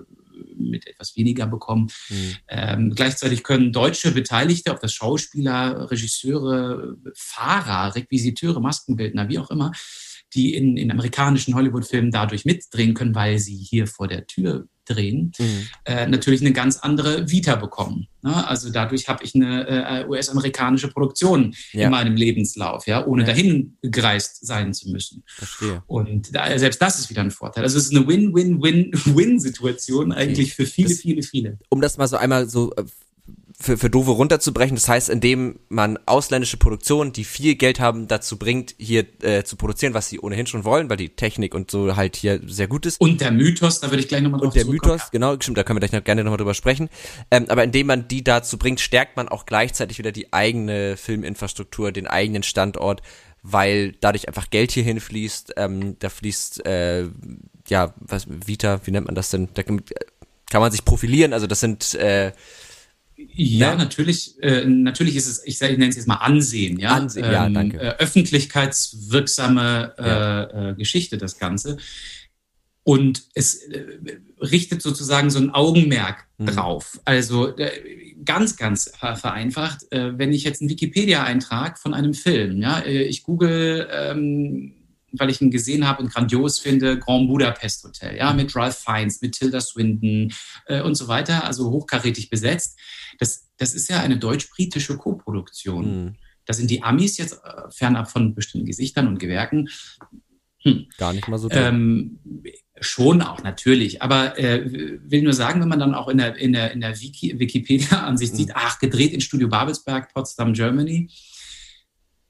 mit etwas weniger bekommen. Mhm. Ähm, gleichzeitig können deutsche Beteiligte, ob das Schauspieler, Regisseure, Fahrer, Requisiteure, Maskenbildner, wie auch immer, die in, in amerikanischen Hollywood-Filmen dadurch mitdrehen können, weil sie hier vor der Tür drehen, mhm. äh, natürlich eine ganz andere Vita bekommen. Ne? Also dadurch habe ich eine äh, US-amerikanische Produktion ja. in meinem Lebenslauf, ja, ohne ja. dahin gereist sein zu müssen. Verstehe. Und da, selbst das ist wieder ein Vorteil. Also es ist eine Win-Win-Win-Win-Situation eigentlich für viele, das, viele, viele. Um das mal so einmal so äh, für, für Dove runterzubrechen. Das heißt, indem man ausländische Produktionen, die viel Geld haben, dazu bringt, hier äh, zu produzieren, was sie ohnehin schon wollen, weil die Technik und so halt hier sehr gut ist. Und der Mythos, da würde ich gleich nochmal drauf Und der Mythos, ja. genau, stimmt, da können wir gleich noch gerne nochmal drüber sprechen. Ähm, aber indem man die dazu bringt, stärkt man auch gleichzeitig wieder die eigene Filminfrastruktur, den eigenen Standort, weil dadurch einfach Geld hierhin fließt. Ähm, da fließt, äh, ja, was, Vita, wie nennt man das denn? Da kann, kann man sich profilieren, also das sind äh, Ja, ne? natürlich, äh, natürlich ist es, ich, ich nenne es jetzt mal Ansehen, ja. Ansehen, ähm, ja, danke. Äh, öffentlichkeitswirksame äh, ja. Äh, Geschichte, das Ganze. Und es äh, richtet sozusagen so ein Augenmerk mhm. drauf. Also äh, ganz, ganz vereinfacht, wenn ich jetzt einen Wikipedia-Eintrag von einem Film, ja, ich google ähm, weil ich ihn gesehen habe und grandios finde, Grand Budapest Hotel, ja, mit Ralph Fiennes, mit Tilda Swinton äh, und so weiter, also hochkarätig besetzt. Das, das ist ja eine deutsch-britische Koproduktion. Mhm. Da sind die Amis jetzt äh, fernab von bestimmten Gesichtern und Gewerken. Hm. Gar nicht mal so. Ähm, schon auch, natürlich. Aber äh, will nur sagen, wenn man dann auch in der, in der, in der Wiki, Wikipedia-Ansicht mhm. sieht, ach, gedreht in Studio Babelsberg, Potsdam, Germany,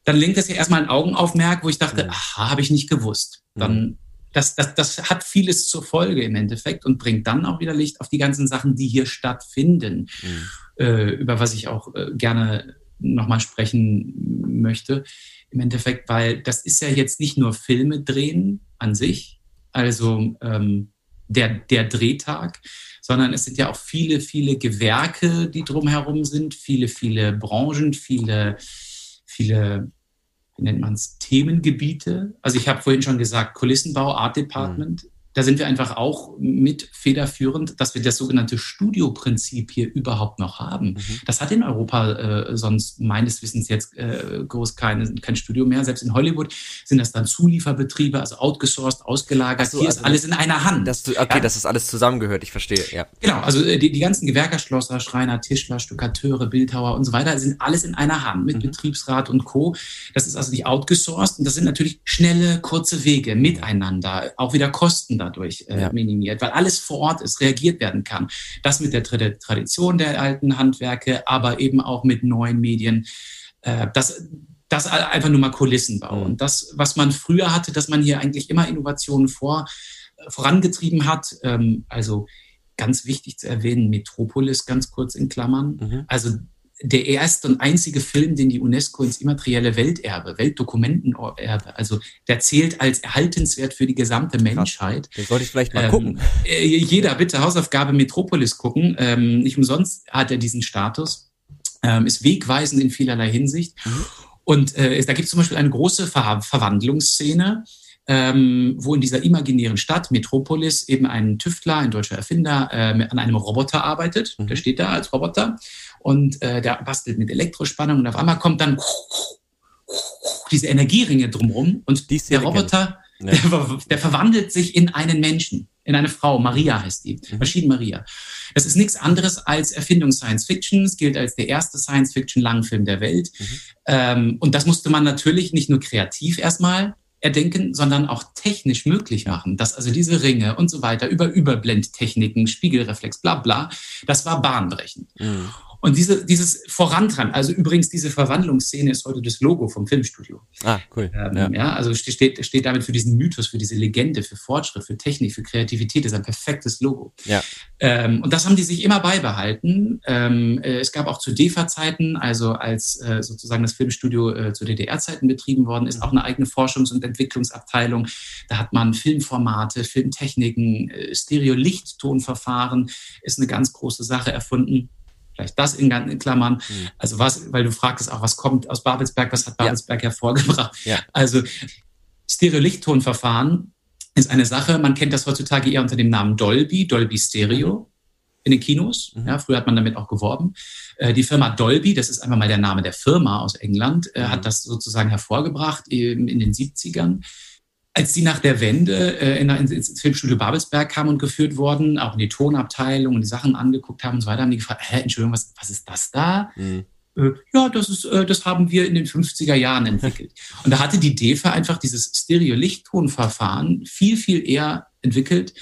dann lenkt das ja erstmal ein Augenaufmerk, wo ich dachte, mhm. aha, habe ich nicht gewusst. Dann, mhm. Das, das, das hat vieles zur Folge im Endeffekt und bringt dann auch wieder Licht auf die ganzen Sachen, die hier stattfinden, mhm. äh, über was ich auch äh, gerne nochmal sprechen möchte. Im Endeffekt, weil das ist ja jetzt nicht nur Filme drehen an sich, also ähm, der, der Drehtag, sondern es sind ja auch viele, viele Gewerke, die drumherum sind, viele, viele Branchen, viele, viele wie nennt man es, Themengebiete. Also ich habe vorhin schon gesagt, Kulissenbau, Art Department. Mhm da sind wir einfach auch mit federführend, dass wir das sogenannte Studioprinzip hier überhaupt noch haben. Mhm. Das hat in Europa äh, sonst meines Wissens jetzt äh, groß keine, kein Studio mehr. Selbst in Hollywood sind das dann Zulieferbetriebe, also outgesourced, ausgelagert. So, hier also ist alles in einer Hand. Das, okay, ja? dass das alles zusammengehört, ich verstehe, ja. Genau, also äh, die, die ganzen Gewerkerschlosser, Schreiner, Tischler, Stuckateure, Bildhauer und so weiter sind alles in einer Hand mit mhm. Betriebsrat und Co. Das ist also nicht outgesourced und das sind natürlich schnelle, kurze Wege miteinander, auch wieder Kosten da dadurch äh, ja. minimiert, weil alles vor Ort ist, reagiert werden kann. Das mit der Tradition der alten Handwerke, aber eben auch mit neuen Medien. Äh, das, das einfach nur mal Kulissenbau. Mhm. Und das, was man früher hatte, dass man hier eigentlich immer Innovationen vor, vorangetrieben hat, ähm, also ganz wichtig zu erwähnen, Metropolis ganz kurz in Klammern. Mhm. Also der erste und einzige Film, den die UNESCO ins immaterielle Welterbe, Weltdokumentenerbe, also der zählt als erhaltenswert für die gesamte Menschheit. Den sollte ich vielleicht mal ähm, gucken. Äh, jeder bitte Hausaufgabe Metropolis gucken. Ähm, nicht umsonst hat er diesen Status, ähm, ist wegweisend in vielerlei Hinsicht. Mhm. Und äh, da gibt es zum Beispiel eine große Ver Verwandlungsszene, ähm, wo in dieser imaginären Stadt Metropolis eben ein Tüftler, ein deutscher Erfinder, äh, an einem Roboter arbeitet. Mhm. Der steht da als Roboter und äh, der bastelt mit Elektrospannung und auf einmal kommt dann diese Energieringe drumherum und der Roboter, ja. der, der, verwandelt sich in einen Menschen, in eine Frau. Maria heißt die, mhm. Maschinen Maria. Das ist nichts anderes als Erfindung Science Fiction. Es gilt als der erste Science Fiction Langfilm der Welt. Mhm. Ähm, und das musste man natürlich nicht nur kreativ erstmal erdenken, sondern auch technisch möglich machen. Dass also diese Ringe und so weiter über Überblendtechniken, Spiegelreflex, bla bla, das war bahnbrechend. Mhm. Und diese, dieses Vorantreiben, also übrigens diese Verwandlungsszene ist heute das Logo vom Filmstudio. Ah, cool. Ähm, ja. ja. also steht, steht damit für diesen Mythos, für diese Legende, für Fortschritt, für Technik, für Kreativität, das ist ein perfektes Logo. Ja. Ähm, und das haben die sich immer beibehalten. Ähm, äh, es gab auch zu DEFA-Zeiten, also als äh, sozusagen das Filmstudio äh, zu DDR-Zeiten betrieben worden ist, auch eine eigene Forschungs- und Entwicklungsabteilung. Da hat man Filmformate, Filmtechniken, äh, Stereo-Lichttonverfahren, ist eine ganz große Sache erfunden. Vielleicht das in, in Klammern. Mhm. Also was, weil du fragtest auch, was kommt aus Babelsberg, was hat Babelsberg ja. hervorgebracht? Ja. Also Stereo-Lichttonverfahren ist eine Sache, man kennt das heutzutage eher unter dem Namen Dolby, Dolby Stereo. In den Kinos. Mhm. Ja, früher hat man damit auch geworben. Äh, die Firma Dolby, das ist einfach mal der Name der Firma aus England, äh, hat mhm. das sozusagen hervorgebracht in den 70ern als sie nach der Wende äh, in, ins Filmstudio Babelsberg kamen und geführt wurden, auch in die Tonabteilung und die Sachen angeguckt haben und so weiter, haben die gefragt, hä, Entschuldigung, was, was ist das da? Mhm. Äh, ja, das, ist, äh, das haben wir in den 50er Jahren entwickelt. und da hatte die DEFA einfach dieses Stereo-Lichttonverfahren viel, viel eher entwickelt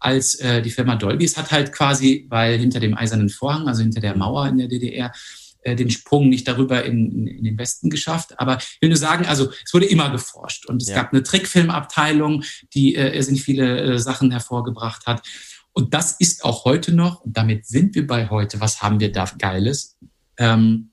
als äh, die Firma Dolby. Es hat halt quasi, weil hinter dem eisernen Vorhang, also hinter der Mauer in der DDR, äh, den Sprung nicht darüber in, in, den Westen geschafft. Aber ich will nur sagen, also es wurde immer geforscht und es ja. gab eine Trickfilmabteilung, die äh, sind viele äh, Sachen hervorgebracht hat. Und das ist auch heute noch, und damit sind wir bei heute, was haben wir da Geiles? Ähm,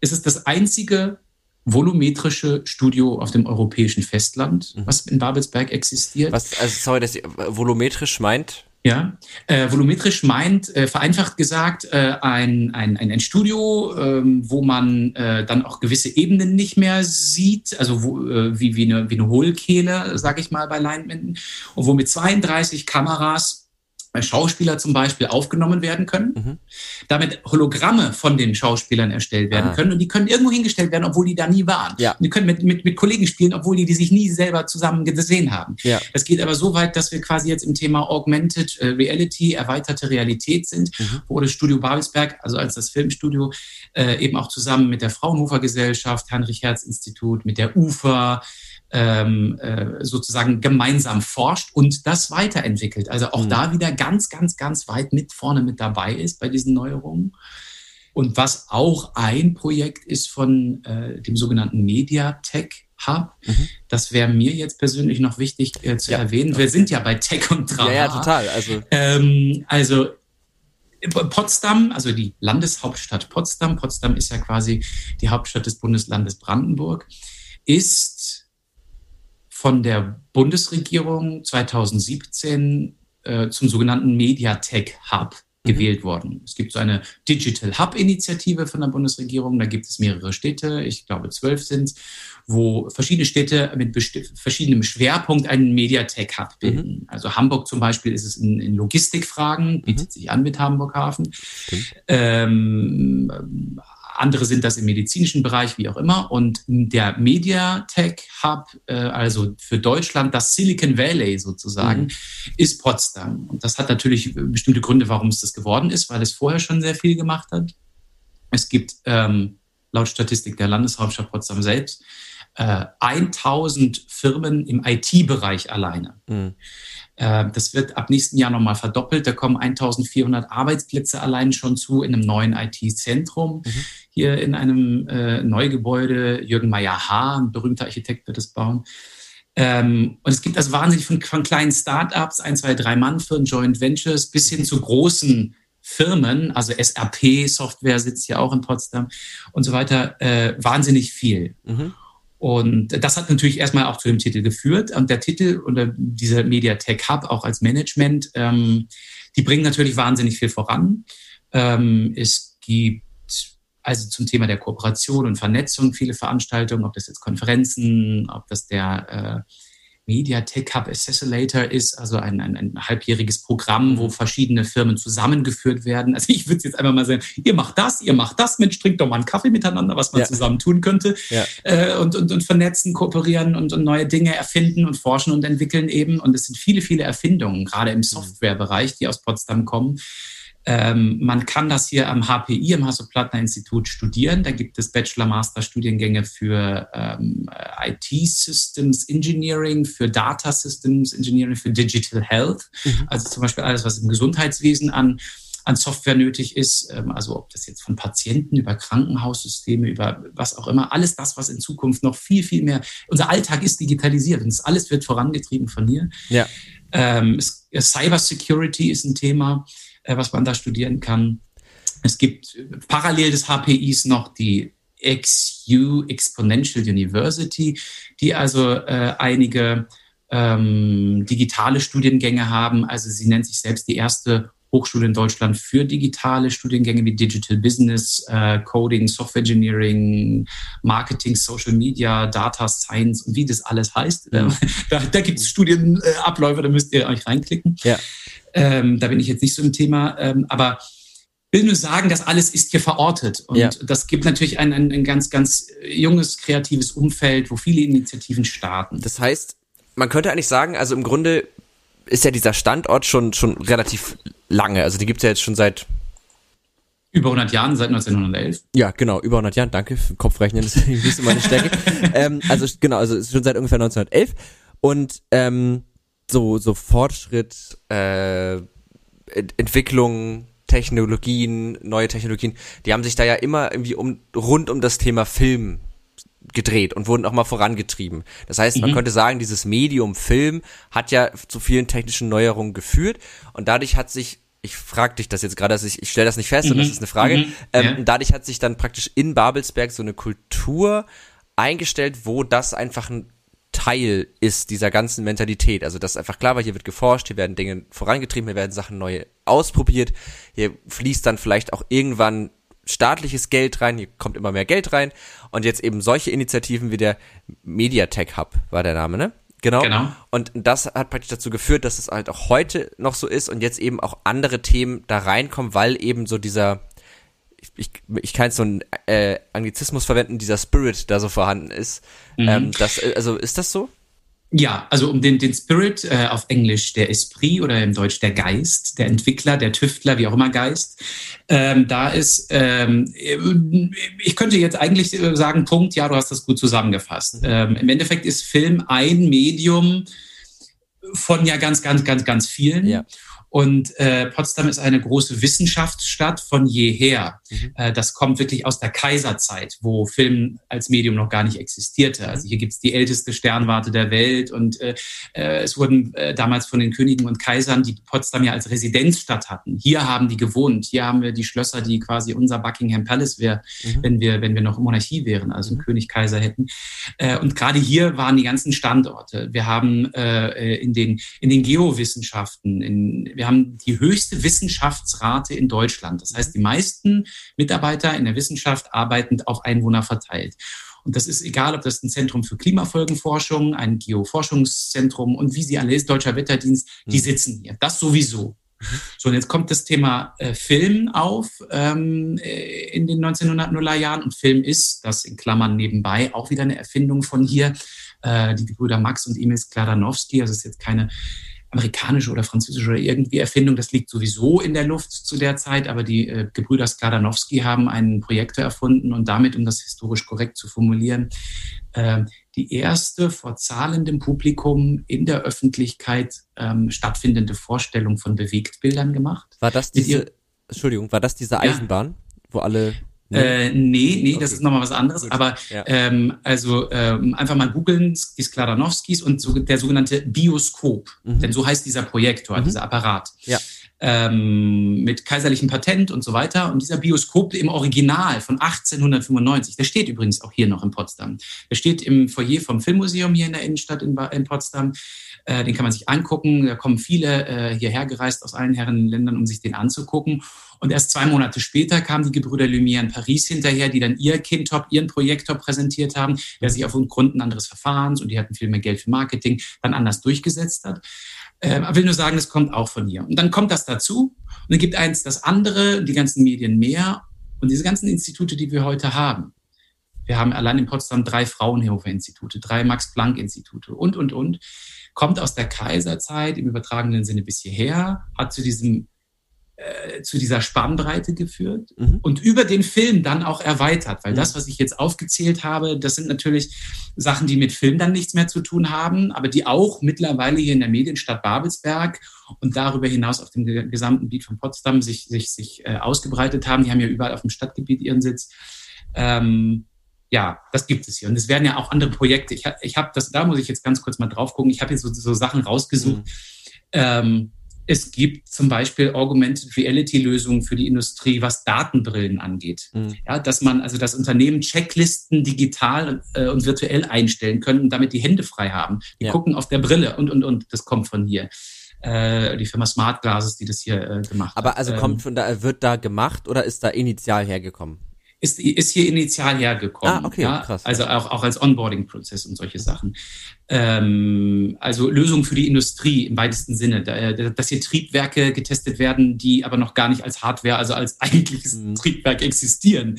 es ist das einzige volumetrische Studio auf dem europäischen Festland, mhm. was in Babelsberg existiert. Was, also sorry, das volumetrisch meint? Ja, äh, volumetrisch meint, äh, vereinfacht gesagt, äh, ein, ein, ein, Studio, ähm, wo man äh, dann auch gewisse Ebenen nicht mehr sieht, also wo, äh, wie, wie, eine, wie eine Hohlkehle, sage ich mal, bei Leinwänden, und wo mit 32 Kameras Schauspieler zum Beispiel aufgenommen werden können, mhm. damit Hologramme von den Schauspielern erstellt werden ah. können und die können irgendwo hingestellt werden, obwohl die da nie waren. Ja. Und die können mit, mit, mit Kollegen spielen, obwohl die, die sich nie selber zusammen gesehen haben. Ja. Das geht aber so weit, dass wir quasi jetzt im Thema Augmented äh, Reality, erweiterte Realität sind, mhm. wo das Studio Babelsberg, also als das Filmstudio, äh, eben auch zusammen mit der Fraunhofer Gesellschaft, Heinrich Herz Institut, mit der UFA, ähm, äh, sozusagen gemeinsam forscht und das weiterentwickelt. Also auch mhm. da wieder ganz, ganz, ganz weit mit vorne mit dabei ist bei diesen Neuerungen. Und was auch ein Projekt ist von äh, dem sogenannten Mediatech Hub, mhm. das wäre mir jetzt persönlich noch wichtig äh, zu ja, erwähnen. Wir sind ja bei Tech und Trara. Ja, ja, total. Also, ähm, also Potsdam, also die Landeshauptstadt Potsdam, Potsdam ist ja quasi die Hauptstadt des Bundeslandes Brandenburg, ist von der Bundesregierung 2017 äh, zum sogenannten Mediatek Hub mhm. gewählt worden. Es gibt so eine Digital Hub-Initiative von der Bundesregierung. Da gibt es mehrere Städte, ich glaube zwölf sind es, wo verschiedene Städte mit verschiedenem Schwerpunkt einen Mediatek Hub bilden. Mhm. Also Hamburg zum Beispiel ist es in, in Logistikfragen, bietet mhm. sich an mit Hamburg Hafen. Ähm, andere sind das im medizinischen Bereich, wie auch immer. Und der Mediatech Hub, äh, also für Deutschland das Silicon Valley sozusagen, mhm. ist Potsdam. Und das hat natürlich bestimmte Gründe, warum es das geworden ist, weil es vorher schon sehr viel gemacht hat. Es gibt ähm, laut Statistik der Landeshauptstadt Potsdam selbst äh, 1000 Firmen im IT-Bereich alleine. Mhm. Äh, das wird ab nächsten Jahr nochmal verdoppelt. Da kommen 1400 Arbeitsplätze allein schon zu in einem neuen IT-Zentrum. Mhm. Hier in einem äh, Neugebäude. Jürgen Meyer-Haar, ein berühmter Architekt, wird es bauen. Ähm, und es gibt also wahnsinnig von, von kleinen Start-ups, ein, zwei, drei Mann-Firmen, Joint Ventures, bis hin zu großen Firmen, also SAP-Software sitzt ja auch in Potsdam und so weiter, äh, wahnsinnig viel. Mhm. Und das hat natürlich erstmal auch zu dem Titel geführt. Und der Titel oder dieser Mediatek Hub auch als Management, ähm, die bringen natürlich wahnsinnig viel voran. Ähm, es gibt also zum Thema der Kooperation und Vernetzung viele Veranstaltungen, ob das jetzt Konferenzen, ob das der äh, Mediatek Hub Accelerator ist, also ein, ein, ein halbjähriges Programm, wo mhm. verschiedene Firmen zusammengeführt werden. Also ich würde jetzt einfach mal sagen, ihr macht das, ihr macht das, Mensch, trinkt doch mal einen Kaffee miteinander, was man ja. zusammen tun könnte. Ja. Äh, und, und, und vernetzen, kooperieren und, und neue Dinge erfinden und forschen und entwickeln eben. Und es sind viele, viele Erfindungen, gerade im mhm. Softwarebereich, die aus Potsdam kommen, ähm, man kann das hier am HPI, im Hasso-Plattner-Institut studieren. Da gibt es Bachelor-Master-Studiengänge für ähm, IT-Systems Engineering, für Data Systems Engineering, für Digital Health. Mhm. Also zum Beispiel alles, was im Gesundheitswesen an an Software nötig ist, ähm, also ob das jetzt von Patienten über Krankenhaussysteme, über was auch immer, alles das, was in Zukunft noch viel, viel mehr, unser Alltag ist digitalisiert und das alles wird vorangetrieben von hier. Ja. Ähm, Cyber Security ist ein Thema. Äh, was man da studieren kann. Es gibt parallel des HPIs noch die XU Exponential University, die also äh, einige ähm, digitale Studiengänge haben. Also sie nennt sich selbst die erste Hochschule in Deutschland für digitale Studiengänge wie Digital Business, äh, Coding, Software Engineering, Marketing, Social Media, Data Science und wie das alles heißt. Da, da gibt es Studienabläufe, da müsst ihr euch reinklicken. Ja. Ähm, da bin ich jetzt nicht so im Thema, ähm, aber will nur sagen, das alles ist hier verortet. Und ja. das gibt natürlich ein, ein, ein ganz, ganz junges, kreatives Umfeld, wo viele Initiativen starten. Das heißt, man könnte eigentlich sagen, also im Grunde ist ja dieser Standort schon, schon relativ lange. Also die gibt es ja jetzt schon seit über 100 Jahren, seit 1911. Ja, genau, über 100 Jahren, danke. Kopfrechnen ist nicht so meine Stärke. ähm, also genau, also schon seit ungefähr 1911. Und ähm, so, so Fortschritt, äh, Entwicklung, Technologien, neue Technologien, die haben sich da ja immer irgendwie um, rund um das Thema Film gedreht und wurden auch mal vorangetrieben. Das heißt, man mhm. könnte sagen, dieses Medium Film hat ja zu vielen technischen Neuerungen geführt und dadurch hat sich ich frage dich das jetzt gerade, also ich, ich stelle das nicht fest mhm. und das ist eine Frage. Mhm. Ähm, ja. Dadurch hat sich dann praktisch in Babelsberg so eine Kultur eingestellt, wo das einfach ein Teil ist dieser ganzen Mentalität. Also das ist einfach klar, weil hier wird geforscht, hier werden Dinge vorangetrieben, hier werden Sachen neu ausprobiert, hier fließt dann vielleicht auch irgendwann staatliches Geld rein, hier kommt immer mehr Geld rein und jetzt eben solche Initiativen wie der Mediatek Hub war der Name, ne? Genau. genau. Und das hat praktisch dazu geführt, dass es halt auch heute noch so ist und jetzt eben auch andere Themen da reinkommen, weil eben so dieser, ich, ich kann jetzt so einen äh, Anglizismus verwenden, dieser Spirit da so vorhanden ist. Mhm. Ähm, das, also ist das so? Ja, also um den, den Spirit äh, auf Englisch der Esprit oder im Deutsch der Geist, der Entwickler, der Tüftler, wie auch immer Geist. Ähm, da ist, ähm, ich könnte jetzt eigentlich sagen, Punkt, ja, du hast das gut zusammengefasst. Mhm. Ähm, Im Endeffekt ist Film ein Medium von ja ganz, ganz, ganz, ganz vielen. Ja. Und äh, Potsdam ist eine große Wissenschaftsstadt von jeher. Mhm. Äh, das kommt wirklich aus der Kaiserzeit, wo Film als Medium noch gar nicht existierte. Mhm. Also hier gibt's die älteste Sternwarte der Welt und äh, äh, es wurden äh, damals von den Königen und Kaisern, die Potsdam ja als Residenzstadt hatten. Hier haben die gewohnt. Hier haben wir die Schlösser, die quasi unser Buckingham Palace wäre, mhm. wenn wir wenn wir noch Monarchie wären, also mhm. König Kaiser hätten. Äh, und gerade hier waren die ganzen Standorte. Wir haben äh, in den in den Geowissenschaften, in wir wir haben die höchste Wissenschaftsrate in Deutschland. Das heißt, die meisten Mitarbeiter in der Wissenschaft arbeiten auf Einwohner verteilt. Und das ist egal, ob das ein Zentrum für Klimafolgenforschung, ein Geoforschungszentrum und wie sie alle ist, Deutscher Wetterdienst, die mhm. sitzen hier. Das sowieso. Mhm. So, und jetzt kommt das Thema äh, Film auf ähm, äh, in den 1900er Jahren. Und Film ist, das in Klammern nebenbei, auch wieder eine Erfindung von hier. Äh, die Brüder Max und Emil Skladanowski, also ist jetzt keine amerikanische oder französische oder irgendwie Erfindung. Das liegt sowieso in der Luft zu der Zeit, aber die äh, Gebrüder Skladanowski haben einen Projektor erfunden und damit, um das historisch korrekt zu formulieren, äh, die erste vor zahlendem Publikum in der Öffentlichkeit ähm, stattfindende Vorstellung von Bewegtbildern gemacht. War das diese, Entschuldigung, war das diese Eisenbahn, ja. wo alle Nee, äh, nee, nee okay. das ist nochmal was anderes. Gut. Aber ja. ähm, also ähm, einfach mal googeln, die Skladanowskis und so, der sogenannte Bioskop. Mhm. Denn so heißt dieser Projektor, mhm. dieser Apparat. Ja. Ähm, mit kaiserlichem Patent und so weiter. Und dieser Bioskop im Original von 1895, der steht übrigens auch hier noch in Potsdam. Der steht im Foyer vom Filmmuseum hier in der Innenstadt in, in Potsdam. Äh, den kann man sich angucken. Da kommen viele äh, hierher gereist aus allen Herren Ländern, um sich den anzugucken. Und erst zwei Monate später kamen die Gebrüder Lumière in Paris hinterher, die dann ihr Kindtop, ihren Projektor präsentiert haben, der sich aufgrund anderes Verfahrens und die hatten viel mehr Geld für Marketing, dann anders durchgesetzt hat. Ich will nur sagen, es kommt auch von hier. Und dann kommt das dazu und dann gibt eins das andere, die ganzen Medien mehr und diese ganzen Institute, die wir heute haben. Wir haben allein in Potsdam drei Fraunhofer-Institute, drei Max-Planck-Institute und, und, und. Kommt aus der Kaiserzeit im übertragenen Sinne bis hierher, hat zu diesem äh, zu dieser Spannbreite geführt mhm. und über den Film dann auch erweitert, weil mhm. das, was ich jetzt aufgezählt habe, das sind natürlich Sachen, die mit Film dann nichts mehr zu tun haben, aber die auch mittlerweile hier in der Medienstadt Babelsberg und darüber hinaus auf dem gesamten Gebiet von Potsdam sich, sich, sich äh, ausgebreitet haben. Die haben ja überall auf dem Stadtgebiet ihren Sitz. Ähm, ja, das gibt es hier. Und es werden ja auch andere Projekte. Ich, ich habe das, da muss ich jetzt ganz kurz mal drauf gucken. Ich habe hier so, so Sachen rausgesucht. Mhm. Ähm, es gibt zum Beispiel Augmented Reality Lösungen für die Industrie, was Datenbrillen angeht. Mhm. Ja, dass man, also das Unternehmen Checklisten digital äh, und virtuell einstellen können und damit die Hände frei haben. Die ja. gucken auf der Brille und, und, und. Das kommt von hier. Äh, die Firma Smart Glasses, die das hier äh, gemacht Aber hat. Aber also kommt ähm, von da, wird da gemacht oder ist da initial hergekommen? Ist, ist hier initial hergekommen. Ah, okay, ja? krass. Also auch, auch als Onboarding-Prozess und solche Sachen. Ähm, also Lösungen für die Industrie im weitesten Sinne, dass hier Triebwerke getestet werden, die aber noch gar nicht als Hardware, also als eigentliches mhm. Triebwerk existieren.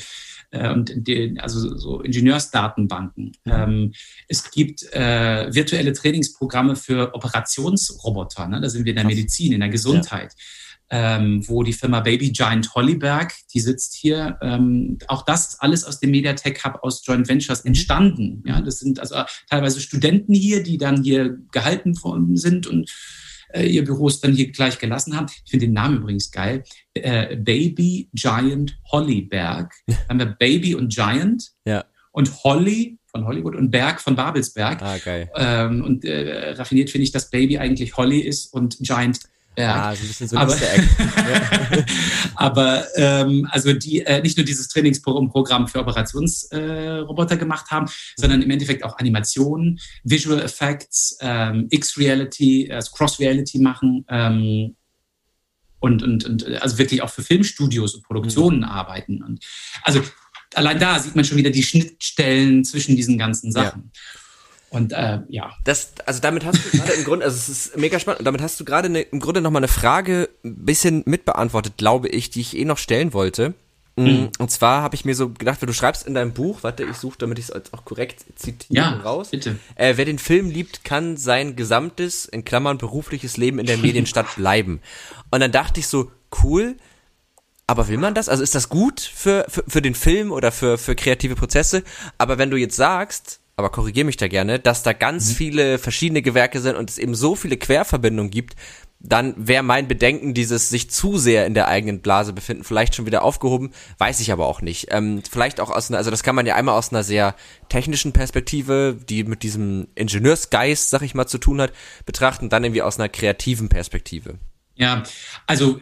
Äh, und den, also so Ingenieursdatenbanken. Mhm. Ähm, es gibt äh, virtuelle Trainingsprogramme für Operationsroboter. Ne? Da sind wir in der Medizin, in der Gesundheit. Ja ähm, wo die Firma Baby Giant Hollyberg, die sitzt hier, ähm, auch das ist alles aus dem Mediatek Hub aus Joint Ventures mhm. entstanden. Ja, das sind also teilweise Studenten hier, die dann hier gehalten sind und äh, ihr Büros dann hier gleich gelassen haben. Ich finde den Namen übrigens geil. Äh, Baby Giant Hollyberg. Dann haben wir Baby und Giant. Ja. Und Holly von Hollywood und Berg von Babelsberg. Ah, geil. Ähm, und äh, raffiniert finde ich, dass Baby eigentlich Holly ist und Giant Ja, ah, so ein bisschen so ein aber, aber ähm, also die äh, nicht nur dieses Trainingsprogramm für Operationsroboter äh, gemacht haben, sondern im Endeffekt auch Animationen, Visual Effects, ähm, X-Reality, also Cross-Reality machen ähm, und, und, und also wirklich auch für Filmstudios und Produktionen mhm. arbeiten. Und also allein da sieht man schon wieder die Schnittstellen zwischen diesen ganzen Sachen. Ja. Und äh, ja. Das, also damit hast du gerade im Grunde, also es ist mega spannend, und damit hast du gerade ne, im Grunde nochmal eine Frage ein bisschen mitbeantwortet, glaube ich, die ich eh noch stellen wollte. Mm, mhm. Und zwar habe ich mir so gedacht, wenn du schreibst in deinem Buch, warte, ich suche, damit ich es auch korrekt zitiere ja, raus. Bitte. Äh, wer den Film liebt, kann sein gesamtes, in Klammern berufliches Leben in der Medienstadt bleiben. Und dann dachte ich so, cool, aber will man das? Also ist das gut für, für, für den Film oder für, für kreative Prozesse? Aber wenn du jetzt sagst, aber korrigier mich da gerne, dass da ganz mhm. viele verschiedene Gewerke sind und es eben so viele Querverbindungen gibt, dann wäre mein Bedenken, dieses sich zu sehr in der eigenen Blase befinden, vielleicht schon wieder aufgehoben, weiß ich aber auch nicht. Ähm, vielleicht auch aus einer, also das kann man ja einmal aus einer sehr technischen Perspektive, die mit diesem Ingenieursgeist, sag ich mal, zu tun hat, betrachten, dann irgendwie aus einer kreativen Perspektive. Ja, also